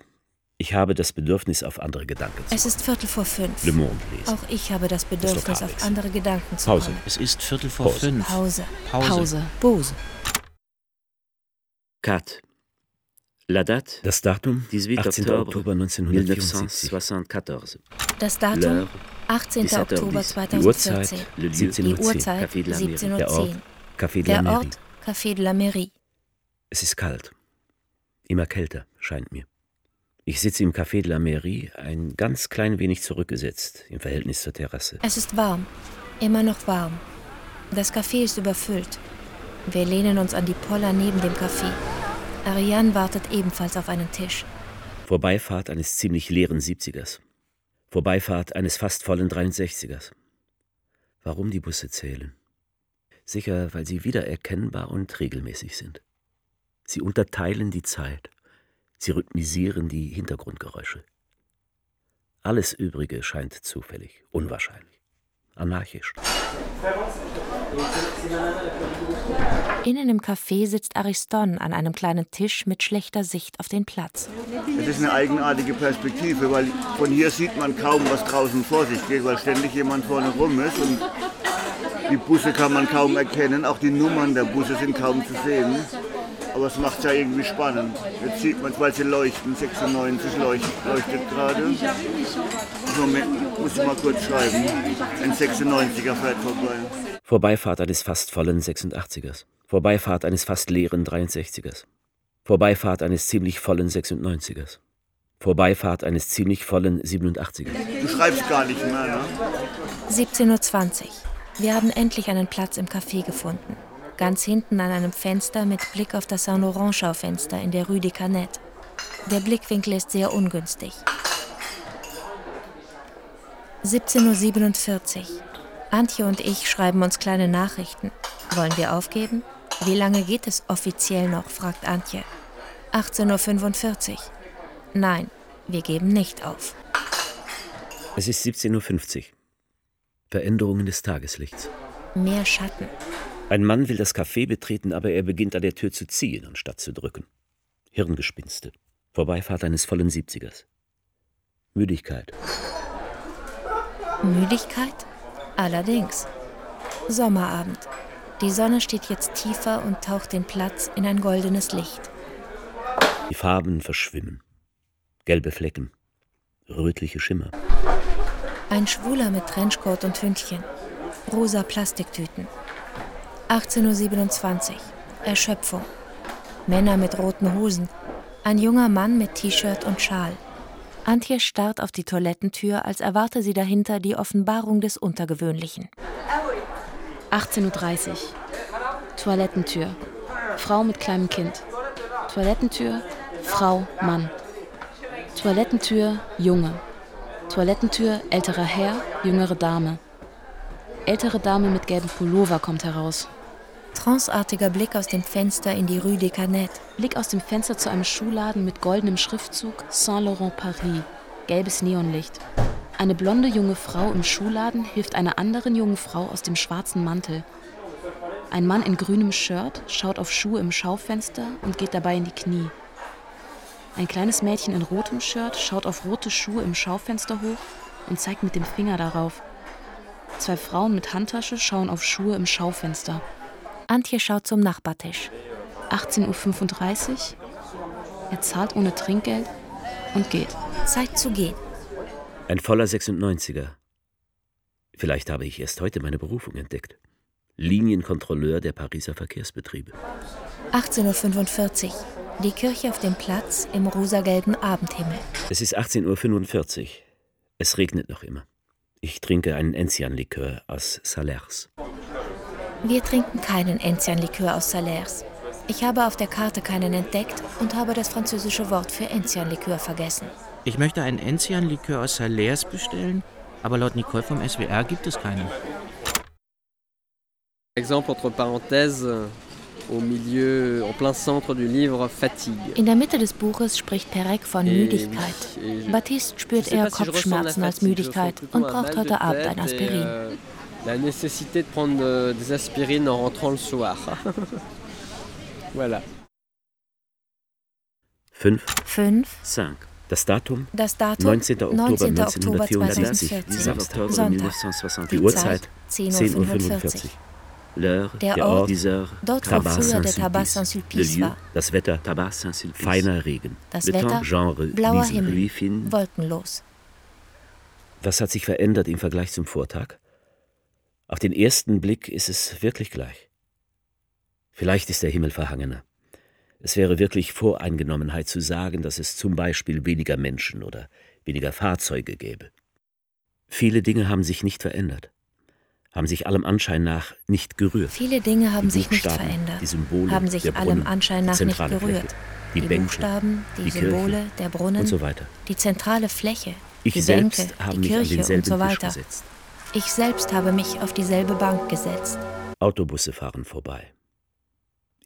Ich habe das Bedürfnis, auf andere Gedanken zu Es ist Viertel vor fünf. Le Monde lesen. Auch ich habe das Bedürfnis, auf andere Gedanken zu Pause. kommen. Es ist Viertel vor Pause. fünf. Pause. Pause. Pause. Pause. 4. La date, das Datum, 18. 18. Oktober 1974. 1974. Das Datum L'heure, 18. 17 Oktober bis. Die Uhrzeit, 2014. Die 17.10 Uhr. Uhrzeit Café de la Mairie. 17.10 Der Ort, Uhr. Café de la Der Mairie. Ort, Café de la Mairie. Es ist kalt. Immer kälter, scheint mir. Ich sitze im Café de la Mairie, ein ganz klein wenig zurückgesetzt im Verhältnis zur Terrasse. Es ist warm. Immer noch warm. Das Café ist überfüllt. Wir lehnen uns an die Poller neben dem Café. Ariane wartet ebenfalls auf einen Tisch. Vorbeifahrt eines ziemlich leeren 70ers. Vorbeifahrt eines fast vollen 63ers. Warum die Busse zählen? Sicher, weil sie wiedererkennbar und regelmäßig sind. Sie unterteilen die Zeit. Sie rhythmisieren die Hintergrundgeräusche. Alles Übrige scheint zufällig, unwahrscheinlich, anarchisch. Innen im Café sitzt Ariston an einem kleinen Tisch mit schlechter Sicht auf den Platz. Es ist eine eigenartige Perspektive, weil von hier sieht man kaum, was draußen vor sich geht, weil ständig jemand vorne rum ist und die Busse kann man kaum erkennen, auch die Nummern der Busse sind kaum zu sehen. Aber es macht es ja irgendwie spannend. Jetzt sieht man, weil sie leuchten, 96 leuchtet, leuchtet gerade. Moment, muss ich mal kurz schreiben. Ein 96er fährt vorbei. Vorbeifahrt eines fast vollen 86ers. Vorbeifahrt eines fast leeren 63ers. Vorbeifahrt eines ziemlich vollen 96ers. Vorbeifahrt eines ziemlich vollen 87ers. Du schreibst gar nicht mehr, ne? 17.20 Uhr. Wir haben endlich einen Platz im Café gefunden. Ganz hinten an einem Fenster mit Blick auf das Saint-Laurent-Schaufenster in der Rue des Canettes. Der Blickwinkel ist sehr ungünstig. 17.47 Uhr. Antje und ich schreiben uns kleine Nachrichten. Wollen wir aufgeben? Wie lange geht es offiziell noch? fragt Antje. 18.45 Uhr. Nein, wir geben nicht auf. Es ist 17.50 Uhr. Veränderungen des Tageslichts. Mehr Schatten. Ein Mann will das Café betreten, aber er beginnt an der Tür zu ziehen, anstatt zu drücken. Hirngespinste. Vorbeifahrt eines vollen 70ers. Müdigkeit. Müdigkeit? Allerdings. Sommerabend. Die Sonne steht jetzt tiefer und taucht den Platz in ein goldenes Licht. Die Farben verschwimmen. Gelbe Flecken. Rötliche Schimmer. Ein Schwuler mit Trenchcoat und Hündchen. Rosa Plastiktüten. 18.27 Uhr. Erschöpfung. Männer mit roten Hosen. Ein junger Mann mit T-Shirt und Schal. Antje starrt auf die Toilettentür, als erwarte sie dahinter die Offenbarung des Untergewöhnlichen. 18.30 Uhr. Toilettentür. Frau mit kleinem Kind. Toilettentür. Frau, Mann. Toilettentür, Junge. Toilettentür, älterer Herr, jüngere Dame. Ältere Dame mit gelbem Pullover kommt heraus. Tranceartiger Blick aus dem Fenster in die Rue des Canettes. Blick aus dem Fenster zu einem Schuhladen mit goldenem Schriftzug Saint Laurent Paris. Gelbes Neonlicht. Eine blonde junge Frau im Schuhladen hilft einer anderen jungen Frau aus dem schwarzen Mantel. Ein Mann in grünem Shirt schaut auf Schuhe im Schaufenster und geht dabei in die Knie. Ein kleines Mädchen in rotem Shirt schaut auf rote Schuhe im Schaufenster hoch und zeigt mit dem Finger darauf. Zwei Frauen mit Handtasche schauen auf Schuhe im Schaufenster. Antje schaut zum Nachbartisch. 18.35 Uhr. Er zahlt ohne Trinkgeld und geht. Zeit zu gehen. Ein voller 96er. Vielleicht habe ich erst heute meine Berufung entdeckt. Linienkontrolleur der Pariser Verkehrsbetriebe. 18.45 Uhr. Die Kirche auf dem Platz im rosagelben Abendhimmel. Es ist 18.45 Uhr. Es regnet noch immer. Ich trinke einen Enzian-Likör aus Salers. Wir trinken keinen Enzian-Likör aus Salers. Ich habe auf der Karte keinen entdeckt und habe das französische Wort für Enzian-Likör vergessen. Ich möchte einen Enzian-Likör aus Salers bestellen, aber laut Nicole vom SWR gibt es keinen. Exemple entre parenthèses, au milieu, en plein centre du livre, fatigue. In der Mitte des Buches spricht Perec von Et Müdigkeit. oui, et je- Baptiste spürt eher Kopfschmerzen als Müdigkeit und un braucht heute Abend ein Aspirin. La nécessité de prendre euh, des aspirines en rentrant le soir. *laughs* voilà. 5, 5, 5. Das Datum? Das Datum 19. Oktober 19. 1974. Oktober Samstag. Die Uhrzeit 10.45 Uhr. L'heure, Der der Ort, dieser dort wo Tabac früher der Saint-Sulpice. Saint-Sulpice Le lieu. Das Wetter, feiner Regen. Das Le Wetter, temps, Genre, blauer Wiesen, Himmel, wolkenlos. Was hat sich verändert im Vergleich zum Vortag? Auf den ersten Blick ist es wirklich gleich. Vielleicht ist der Himmel verhangener. Es wäre wirklich Voreingenommenheit zu sagen, dass es zum Beispiel weniger Menschen oder weniger Fahrzeuge gäbe. Viele Dinge haben sich nicht verändert, haben sich allem Anschein nach nicht gerührt. Viele Dinge haben Die sich nicht verändert, die Symbole, haben sich der allem Brunnen, Anschein nach nicht gerührt. Fläche, die die Bänke, Buchstaben, die, die Kirche Symbole, der Brunnen und so weiter. die zentrale Fläche, Ich die selbst Bänke, die Kirche und so weiter. gesetzt. Ich selbst habe mich auf dieselbe Bank gesetzt. Autobusse fahren vorbei.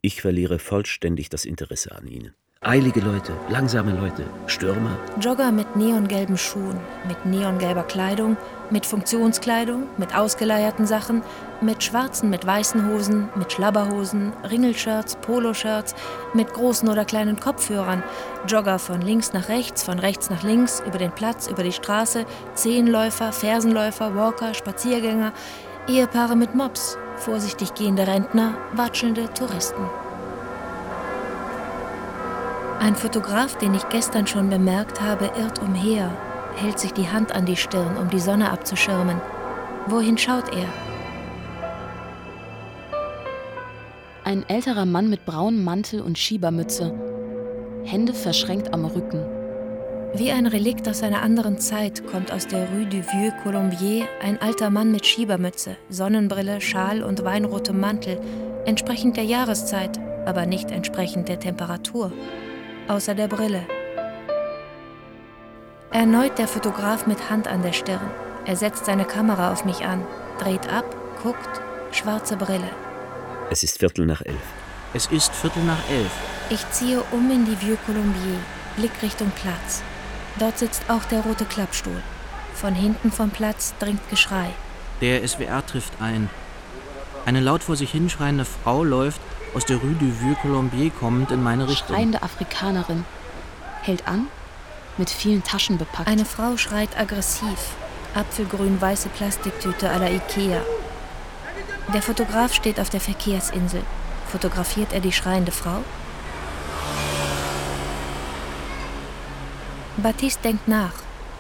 Ich verliere vollständig das Interesse an ihnen. Eilige Leute, langsame Leute, Stürmer, Jogger mit neongelben Schuhen, mit neongelber Kleidung, mit Funktionskleidung, mit ausgeleierten Sachen, mit schwarzen, mit weißen Hosen, mit Schlabberhosen, Ringelshirts, Poloshirts, mit großen oder kleinen Kopfhörern, Jogger von links nach rechts, von rechts nach links, über den Platz, über die Straße, Zehenläufer, Fersenläufer, Walker, Spaziergänger, Ehepaare mit Mops, vorsichtig gehende Rentner, watschelnde Touristen. Ein Fotograf, den ich gestern schon bemerkt habe, irrt umher, hält sich die Hand an die Stirn, um die Sonne abzuschirmen. Wohin schaut er? Ein älterer Mann mit braunem Mantel und Schiebermütze, Hände verschränkt am Rücken. Wie ein Relikt aus einer anderen Zeit kommt aus der Rue du Vieux Colombier ein alter Mann mit Schiebermütze, Sonnenbrille, Schal und weinrotem Mantel, entsprechend der Jahreszeit, aber nicht entsprechend der Temperatur. Außer der Brille. Erneut der Fotograf mit Hand an der Stirn. Er setzt seine Kamera auf mich an, dreht ab, guckt, schwarze Brille. es ist Viertel nach elf. Es ist Viertel nach elf. Ich ziehe um in die Vieux Colombier, Blick Richtung Platz. Dort sitzt auch der rote Klappstuhl. Von hinten vom Platz dringt Geschrei. Der SWR trifft ein. Eine laut vor sich hinschreiende Frau läuft, aus der Rue du Vieux Colombier kommend, in meine Richtung. Schreiende Afrikanerin. Hält an, mit vielen Taschen bepackt. Eine Frau schreit aggressiv. Apfelgrün-weiße Plastiktüte à la Ikea. Der Fotograf steht auf der Verkehrsinsel. Fotografiert er die schreiende Frau? Baptiste denkt nach.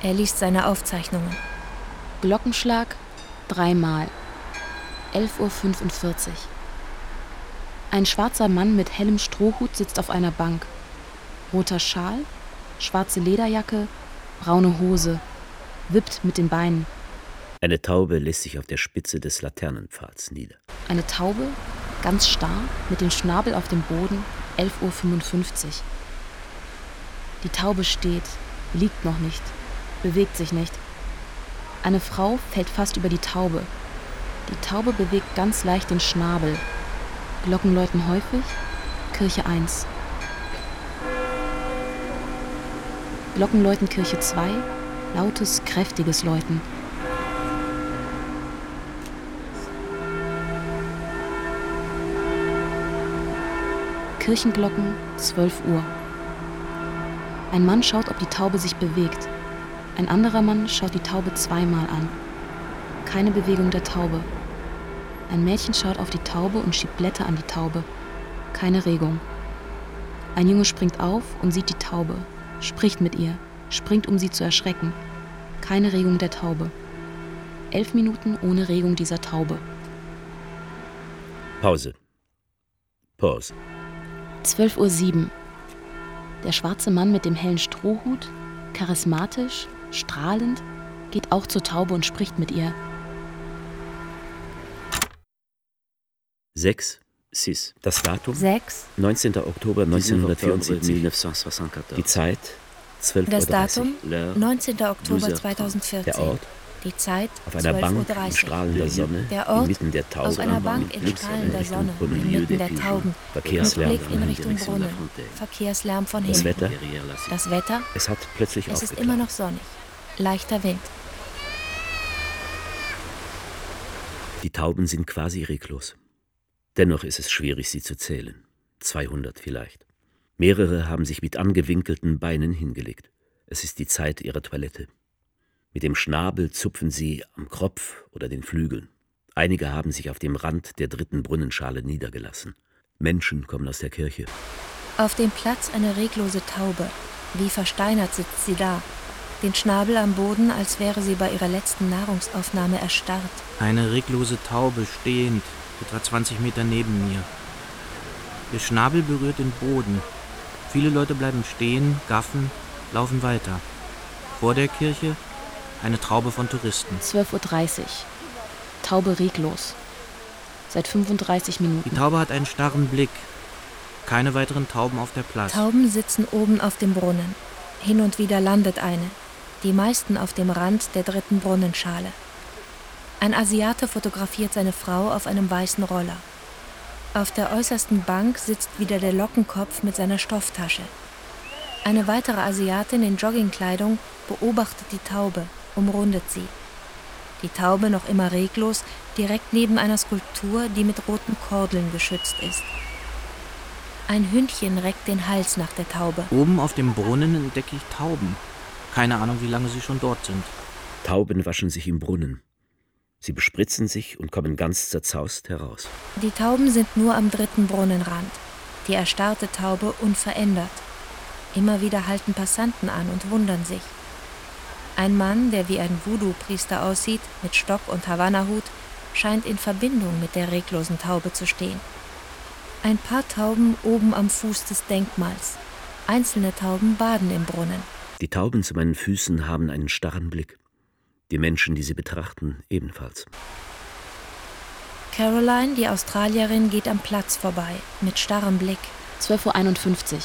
Er liest seine Aufzeichnungen. Glockenschlag dreimal. 11.45 Uhr. Ein schwarzer Mann mit hellem Strohhut sitzt auf einer Bank. Roter Schal, schwarze Lederjacke, braune Hose, wippt mit den Beinen. Eine Taube lässt sich auf der Spitze des Laternenpfads nieder. Eine Taube, ganz starr, mit dem Schnabel auf dem Boden, 11.55 Uhr. Die Taube steht, liegt noch nicht, bewegt sich nicht. Eine Frau fällt fast über die Taube. Die Taube bewegt ganz leicht den Schnabel. Glocken läuten häufig, Kirche 1. Glocken läuten Kirche 2, lautes, kräftiges Läuten. Kirchenglocken, 12 Uhr. Ein Mann schaut, ob die Taube sich bewegt. Ein anderer Mann schaut die Taube zweimal an. Keine Bewegung der Taube. Ein Mädchen schaut auf die Taube und schiebt Blätter an die Taube. Keine Regung. Ein Junge springt auf und sieht die Taube, spricht mit ihr, springt, um sie zu erschrecken. Keine Regung der Taube. Elf Minuten ohne Regung dieser Taube. Pause. Pause. 12.07 Uhr. Der schwarze Mann mit dem hellen Strohhut, charismatisch, strahlend, geht auch zur Taube und spricht mit ihr. 6. Sis. Das Datum? 6. 19. Oktober 1974. Die Zeit? 12.30 Das. Datum? L'heure? 19. Oktober 12.30. 2014. Der Ort? Die Zeit? Auf einer Bank 12.30 in strahlender Sonne, Der Ort? inmitten der Tauben, Auf einer Bank in Blick strahlender Sonne, inmitten der Tauben, mit Verkehrslärm Blick von in Richtung Brunnen. Verkehrslärm von Das hinten. Wetter? Das Wetter? Es hat plötzlich Es ist immer noch sonnig. Leichter Wind. Die Tauben sind quasi reglos. Dennoch ist es schwierig, sie zu zählen. 200 vielleicht. Mehrere haben sich mit angewinkelten Beinen hingelegt. Es ist die Zeit ihrer Toilette. Mit dem Schnabel zupfen sie am Kropf oder den Flügeln. Einige haben sich auf dem Rand der dritten Brunnenschale niedergelassen. Menschen kommen aus der Kirche. Auf dem Platz eine reglose Taube. Wie versteinert sitzt sie da, den Schnabel am Boden, als wäre sie bei ihrer letzten Nahrungsaufnahme erstarrt. Eine reglose Taube stehend, etwa 20 Meter neben mir. Ihr Schnabel berührt den Boden. Viele Leute bleiben stehen, gaffen, laufen weiter. Vor der Kirche eine Traube von Touristen. 12.30 Uhr. Taube reglos. Seit 35 Minuten. Die Taube hat einen starren Blick. Keine weiteren Tauben auf der Platz. Tauben sitzen oben auf dem Brunnen. Hin und wieder landet eine. Die meisten auf dem Rand der dritten Brunnenschale. Ein Asiate fotografiert seine Frau auf einem weißen Roller. Auf der äußersten Bank sitzt wieder der Lockenkopf mit seiner Stofftasche. Eine weitere Asiatin in Joggingkleidung beobachtet die Taube, umrundet sie. Die Taube noch immer reglos, direkt neben einer Skulptur, die mit roten Kordeln geschützt ist. Ein Hündchen reckt den Hals nach der Taube. Oben auf dem Brunnen entdecke ich Tauben. Keine Ahnung, wie lange sie schon dort sind. Tauben waschen sich im Brunnen. Sie bespritzen sich und kommen ganz zerzaust heraus. Die Tauben sind nur am dritten Brunnenrand. Die erstarrte Taube unverändert. Immer wieder halten Passanten an und wundern sich. Ein Mann, der wie ein Voodoo-Priester aussieht, mit Stock und Havanna-Hut, scheint in Verbindung mit der reglosen Taube zu stehen. Ein paar Tauben oben am Fuß des Denkmals. Einzelne Tauben baden im Brunnen. Die Tauben zu meinen Füßen haben einen starren Blick. Die Menschen, die sie betrachten, ebenfalls. Caroline, die Australierin, geht am Platz vorbei, mit starrem Blick. 12.51 Uhr.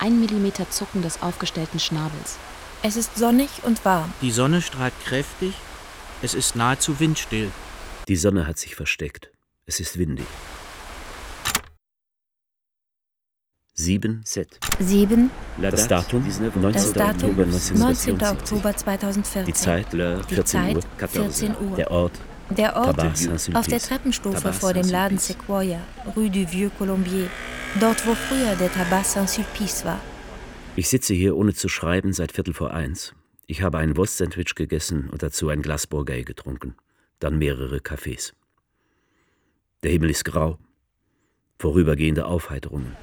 Ein Millimeter Zucken des aufgestellten Schnabels. Es ist sonnig und warm. Die Sonne strahlt kräftig. Es ist nahezu windstill. Die Sonne hat sich versteckt. Es ist windig. 7 Z. 7. Das Datum, 19. Das Datum Oktober 19. Oktober 2014. Die Zeit, Die 14 Zeit, Uhr. 14 Uhr. Der Ort, Der Ort auf der Treppenstufe vor dem Laden. Sequoia, Rue du Vieux Colombier. Dort, wo früher der Tabac Saint-Sulpice war. Ich sitze hier ohne zu schreiben seit Viertel vor eins. Ich habe ein Wurstsandwich gegessen und dazu ein Glas Bourgogne getrunken. Dann mehrere Kaffees. Der Himmel ist grau. Vorübergehende Aufheiterungen.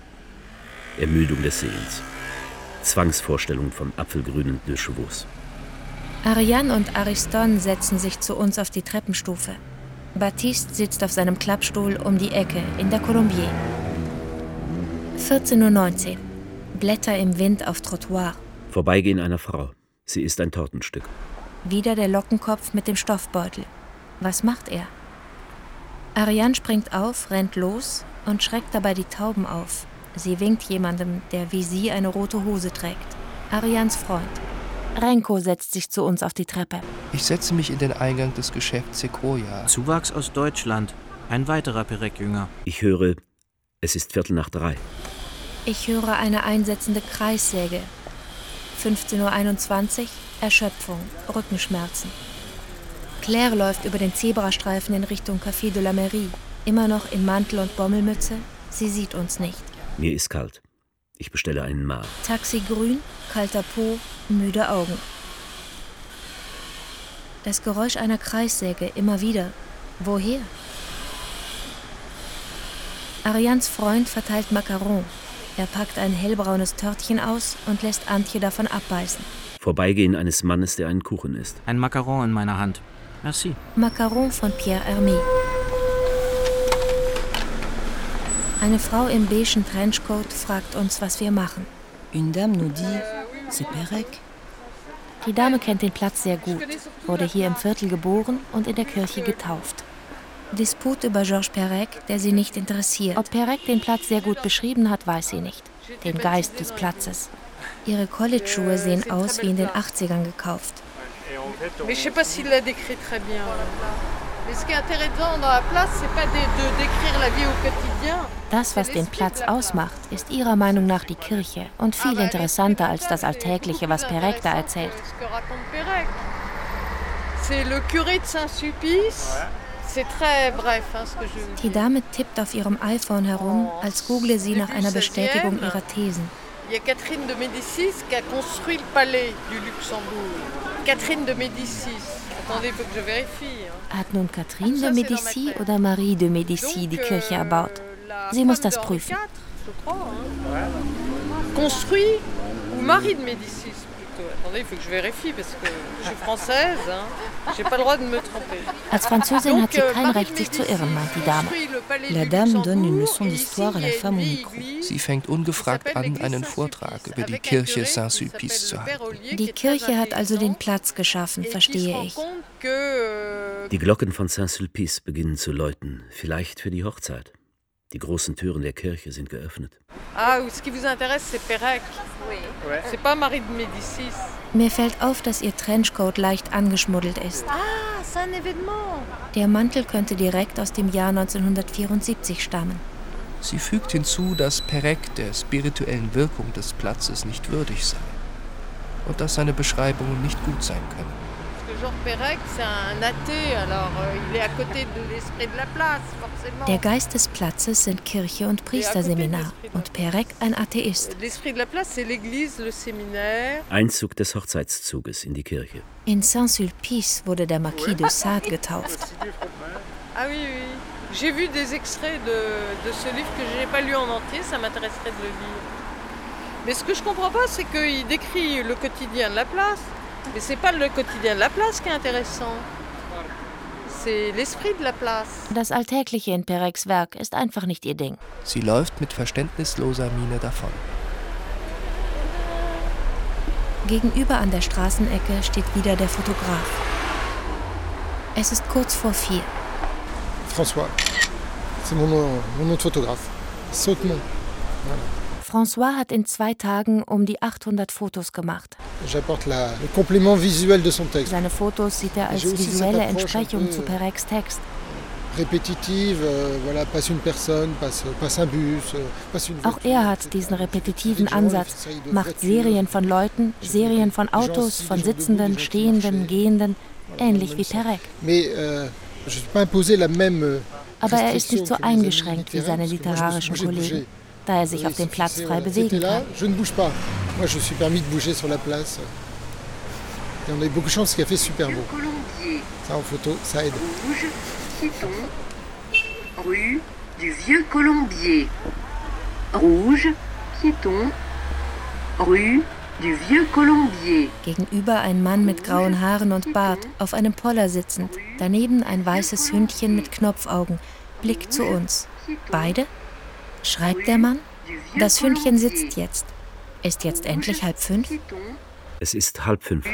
Ermüdung des Sehens. Zwangsvorstellung von apfelgrünen Deux Chevaux. Ariane und Ariston setzen sich zu uns auf die Treppenstufe. Baptiste sitzt auf seinem Klappstuhl um die Ecke in der Colombier. 14.19 Uhr. Blätter im Wind auf Trottoir. Vorbeigehen einer Frau. Sie ist ein Tortenstück. Wieder der Lockenkopf mit dem Stoffbeutel. Was macht er? Ariane springt auf, rennt los und schreckt dabei die Tauben auf. Sie winkt jemandem, der wie sie eine rote Hose trägt. Arians Freund. Renko setzt sich zu uns auf die Treppe. Ich setze mich in den Eingang des Geschäfts Sequoia. Zuwachs aus Deutschland. Ein weiterer Perec-Jünger. Ich höre, es ist Viertel nach drei. Ich höre eine einsetzende Kreissäge. 15.21 Uhr, Erschöpfung, Rückenschmerzen. Claire läuft über den Zebrastreifen in Richtung Café de la Mairie. Immer noch in Mantel und Bommelmütze. Sie sieht uns nicht. Mir ist kalt. Ich bestelle einen Mar. Taxi grün, kalter Po, müde Augen. Das Geräusch einer Kreissäge immer wieder. Woher? Arians Freund verteilt Macaron. Er packt ein hellbraunes Törtchen aus und lässt Antje davon abbeißen. Vorbeigehen eines Mannes, der einen Kuchen isst. Ein Macaron in meiner Hand. Merci. Macaron von Pierre Hermé. Eine Frau im beigen Trenchcoat fragt uns, was wir machen. Une dame nous dit, c'est Perec. Die Dame kennt den Platz sehr gut, wurde hier im Viertel geboren und in der Kirche getauft. Disput über Georges Perec, der sie nicht interessiert. Ob Perec den Platz sehr gut beschrieben hat, weiß sie nicht. Den Geist des Platzes. Ihre College-Schuhe sehen aus wie in den 80ern gekauft. Mais je sais pas s'il l'a décrit très bien. Mais ce qui est intéressant dans la place, c'est pas de, de décrire la vie au quotidien. Das, was den Platz ausmacht, ist ihrer Meinung nach die Kirche und viel interessanter als das Alltägliche, was Perec da erzählt. Die Dame tippt auf ihrem iPhone herum, als google sie nach einer Bestätigung ihrer Thesen. Il y a Catherine de Médicis qui a construit le palais du Luxembourg. Catherine de Médicis. Attendez, il faut que je vérifie. Hat nun Catherine de Médicis oder Marie de Médicis die Kirche erbaut? Sie muss das prüfen. Construit ou Marie de Médicis Als Französin hat sie kein Recht, sich zu irren, meint die Dame. La dame donne une leçon d'histoire à la femme au micro. Sie fängt ungefragt an, einen Vortrag über die Kirche Saint-Sulpice zu halten. Die Kirche hat also den Platz geschaffen, verstehe ich. Die Glocken von Saint-Sulpice beginnen zu läuten, vielleicht für die Hochzeit. Die großen Türen der Kirche sind geöffnet. Ah, ce qui vous intéresse, c'est Pérec. Oui. C'est pas Marie de Médicis. Mir fällt auf, dass ihr Trenchcoat leicht angeschmuddelt ist. Ah, c'est un événement. Der Mantel könnte direkt aus dem Jahr 1974 stammen. Sie fügt hinzu, dass Perec der spirituellen Wirkung des Platzes nicht würdig sei und dass seine Beschreibungen nicht gut sein können. Der Geist des Platzes sind Kirche und Priesterseminar und Perec ein Atheist. L'esprit de la place, c'est l'église, le séminaire. Einzug des Hochzeitszuges in die Kirche. In Saint-Sulpice wurde der Marquis de Sade getauft. *laughs* Ah oui, oui. J'ai vu des extraits de, de ce livre que je n'ai pas lu en entier, ça m'intéresserait de le lire. Mais ce que je comprends pas, c'est qu'il décrit le quotidien de la place. Mais c'est pas le quotidien de la place qui est intéressant. Das Alltägliche in Perecs Werk ist einfach nicht ihr Ding. Sie läuft mit verständnisloser Miene davon. Gegenüber an der Straßenecke steht wieder der Fotograf. Es ist kurz vor vier. François, c'est mon mon nom de photographe. Sautemont. Voilà. François hat in zwei Tagen um die 800 Fotos gemacht. Seine Fotos sieht er als visuelle Entsprechung zu Perecs Text. Euh, euh, Auch er hat diesen repetitiven Ansatz, macht Serien von Leuten, Serien von Autos, von Sitzenden, Stehenden, Gehenden, ähnlich wie Perec. Euh, même Aber er ist nicht so eingeschränkt wie seine literarischen Kollegen, da er sich auf dem Platz frei bewegen kann. Ne. Et on a eu beaucoup de chance qu'il a fait super beau. Ça, en photo, ça aide. Rouge, Citon, rue du Vieux Colombier. Rouge, Piéton, rue du Vieux Colombier. Gegenüber ein Mann mit grauen Haaren und Bart, auf einem Poller sitzend. Daneben ein weißes Hündchen mit Knopfaugen. Blick zu uns. Beide? Schreibt der Mann? Das Hündchen sitzt jetzt. Ist jetzt endlich halb fünf? Es ist halb fünf.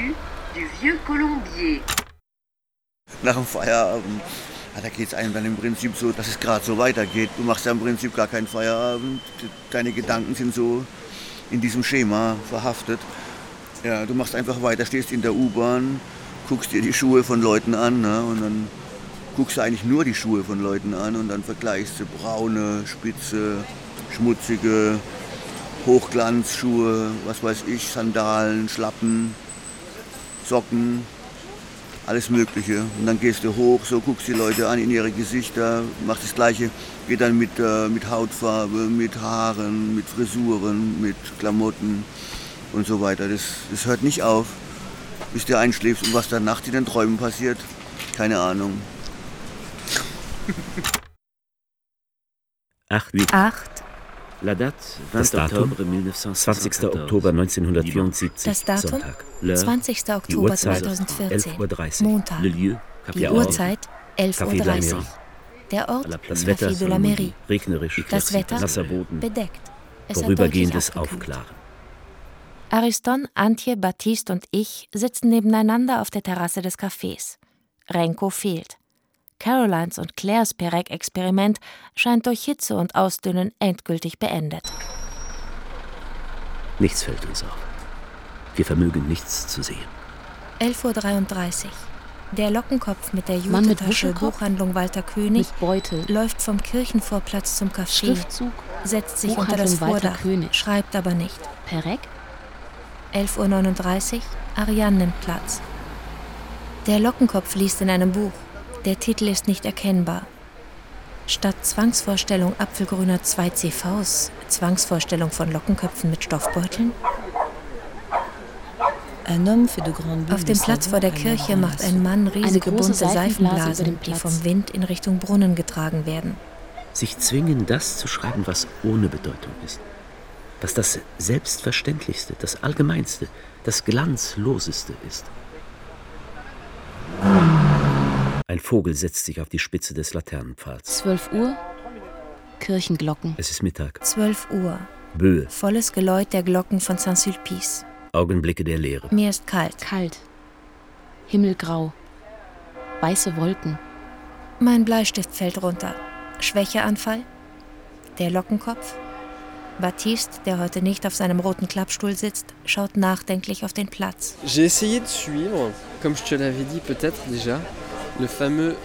Nach dem Feierabend, ja, da geht es einem dann im Prinzip so, dass es gerade so weitergeht. Du machst ja im Prinzip gar keinen Feierabend. Deine Gedanken sind so in diesem Schema verhaftet. Ja, du machst einfach weiter, stehst in der U-Bahn, guckst dir die Schuhe von Leuten an ne, und dann guckst du eigentlich nur die Schuhe von Leuten an und dann vergleichst du braune, spitze, schmutzige, Hochglanzschuhe, was weiß ich, Sandalen, Schlappen, Socken, alles Mögliche. Und dann gehst du hoch, so guckst die Leute an in ihre Gesichter, machst das Gleiche, geht dann mit, äh, mit Hautfarbe, mit Haaren, mit Frisuren, mit Klamotten und so weiter. Das, das hört nicht auf, bis du einschläfst. Und was dann nachts in den Träumen passiert, keine Ahnung. Acht. Acht. La date, das Datum, 20. Oktober 1974, Das Datum, Sonntag. L'heure, 20. die Oktober Uhrzeit, 2014, 11.30 Uhr. Montag. Le lieu, Die Uhrzeit, Café de la 11.30 Uhr. Der Ort, Das Café Wetter, de la Mairie. regnerisch, Das Wetter, nasser Boden, bedeckt. Es vorübergehendes. Aufklaren. Ariston, Antje, Baptiste und ich sitzen nebeneinander auf der Terrasse des Cafés. Renko fehlt. Carolines und Claires Perec-Experiment scheint durch Hitze und Ausdünnen endgültig beendet. Nichts fällt uns auf. Wir vermögen nichts zu sehen. 11.33 Uhr. Der Lockenkopf mit der Jutetasche? Buchhandlung Walter König läuft vom Kirchenvorplatz zum Café, Schriftzug. setzt sich unter das Buchhandlung Walter Vordach, König. schreibt aber nicht. Perec? 11.39 Uhr, Ariane nimmt Platz. Der Lockenkopf liest in einem Buch. Der Titel ist nicht erkennbar. Statt Zwangsvorstellung apfelgrüner 2 CVs, Zwangsvorstellung von Lockenköpfen mit Stoffbeuteln? Auf dem Platz vor der Kirche macht ein Mann riesige bunte Seifenblasen, die vom Wind in Richtung Brunnen getragen werden. Sich zwingen, das zu schreiben, was ohne Bedeutung ist. Was das Selbstverständlichste, das Allgemeinste, das Glanzloseste ist. Ein Vogel setzt sich auf die Spitze des Laternenpfahls. 12 Uhr, Kirchenglocken. Es ist Mittag. 12 Uhr. Böe. Volles Geläut der Glocken von Saint-Sulpice. Augenblicke der Leere. Mir ist kalt. Kalt. Himmelgrau. Weiße Wolken. Mein Bleistift fällt runter. Schwächeanfall. Der Lockenkopf. Baptiste, der heute nicht auf seinem roten Klappstuhl sitzt, schaut nachdenklich auf den Platz. J'ai essayé de suivre, comme je te l'avais dit peut-être déjà, le fameux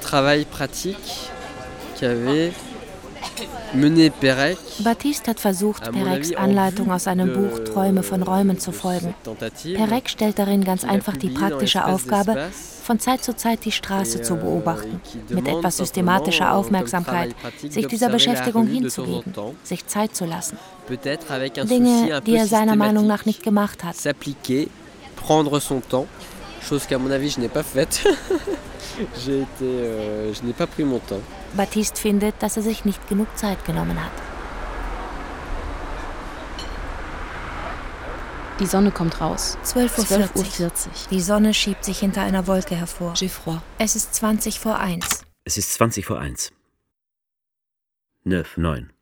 travail pratique qu'avait mené Perec. Baptiste hat versucht, Perecs Anleitung aus seinem Buch Träume von Räumen zu folgen. Perec stellt darin ganz einfach die praktische Aufgabe, von Zeit zu Zeit die Straße zu beobachten, mit etwas systematischer Aufmerksamkeit, sich dieser Beschäftigung hinzugeben, sich Zeit zu lassen. Dinge, die er seiner Meinung nach nicht gemacht hat. prendre son temps, chose qu'à mon avis je n'ai pas faite. *laughs* J'ai été, euh, je n'ai pas pris mon temps. Baptiste findet, dass er sich nicht genug Zeit genommen hat. Die Sonne kommt raus. 12.40 Uhr. 12 Die Sonne schiebt sich hinter einer Wolke hervor. Es ist 20 vor 1. Es ist 20 vor 1. 9, 9.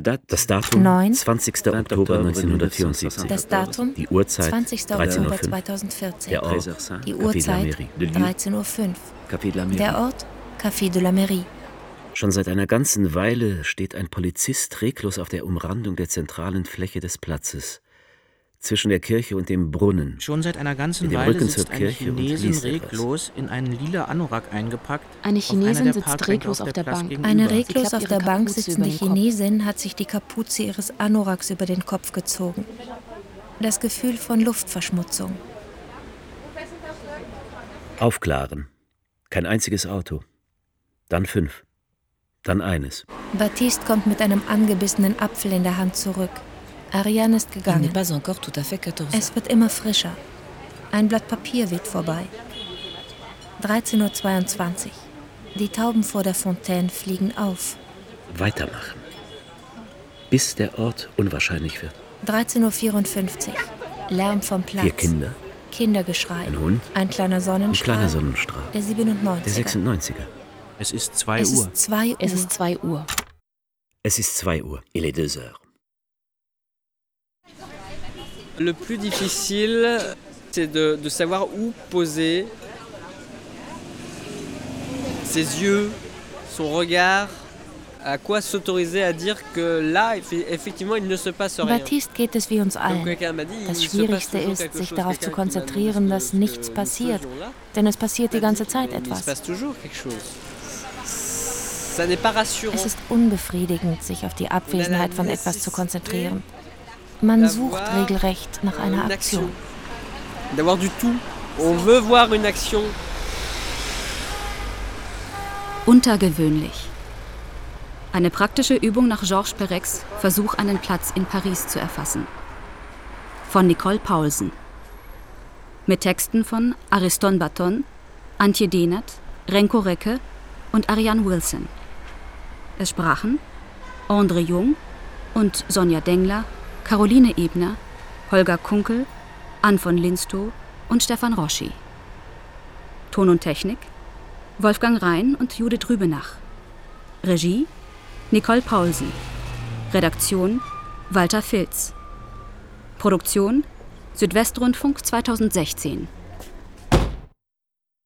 Das Datum 9. 20. Oktober 1974. Das Datum Die Uhrzeit 20. 13.05 Oktober Uhr. 2014. Der Ort Die Café de la Uhrzeit Mairie. 13.05 Uhr. Der Ort Café de la Mairie. Schon seit einer ganzen Weile steht ein Polizist reglos auf der Umrandung der zentralen Fläche des Platzes. Zwischen der Kirche und dem Brunnen. Schon seit einer ganzen Weile Rücken sitzt zur eine Chinesin reglos in einen lila Anorak eingepackt. Eine Chinesin der sitzt reglos auf der Bank. gegenüber. Eine reglos auf der Bank sitzende. Chinesin hat sich die Kapuze ihres Anoraks über den Kopf gezogen. Das Gefühl von Luftverschmutzung. Aufklaren. Kein einziges Auto. Dann fünf. Dann eines. Baptiste kommt mit einem angebissenen Apfel in der Hand zurück. Ariane ist gegangen. Es wird immer frischer. Ein Blatt Papier weht vorbei. 13.22 Uhr. Die Tauben vor der Fontaine fliegen auf. Weitermachen. Bis der Ort unwahrscheinlich wird. 13.54 Uhr. Lärm vom Platz. Vier Kinder. Kindergeschrei. Ein Hund. Ein kleiner Ein Sonnenstrahl. kleiner Sonnenstrahl. Der 97er. Der 96er. Es ist 2 Es Uhr. ist 2 Uhr. Es ist 2 Uhr. Es ist 2 Uhr. Il est 2 heures. Le plus difficile, c'est de, de savoir où poser ses yeux, son regard, à quoi s'autoriser à dire que là, effe- effectivement, il ne se passe rien. Baptiste geht es wie uns allen. Das Schwierigste ist, sich darauf zu konzentrieren, dass nichts passiert. Denn es passiert die ganze Zeit etwas. Es ist unbefriedigend, sich auf die Abwesenheit von etwas zu konzentrieren. Man sucht regelrecht nach einer Aktion. D'avoir du tout. On veut voir une action. Untergewöhnlich. Eine praktische Übung nach Georges Perex, Versuch, einen Platz in Paris zu erfassen. Von Nicole Paulsen. Mit Texten von Ariston Baton, Antje Dehnert, Renko Recke und Ariane Wilson. Es sprachen Andre Jung und Sonja Dengler, Caroline Ebner, Holger Kunkel, Ann von Linstow und Stefan Roschi. Ton und Technik Wolfgang Rhein und Judith Rübenach. Regie Nicole Paulsen. Redaktion Walter Filz. Produktion Südwestrundfunk 2016.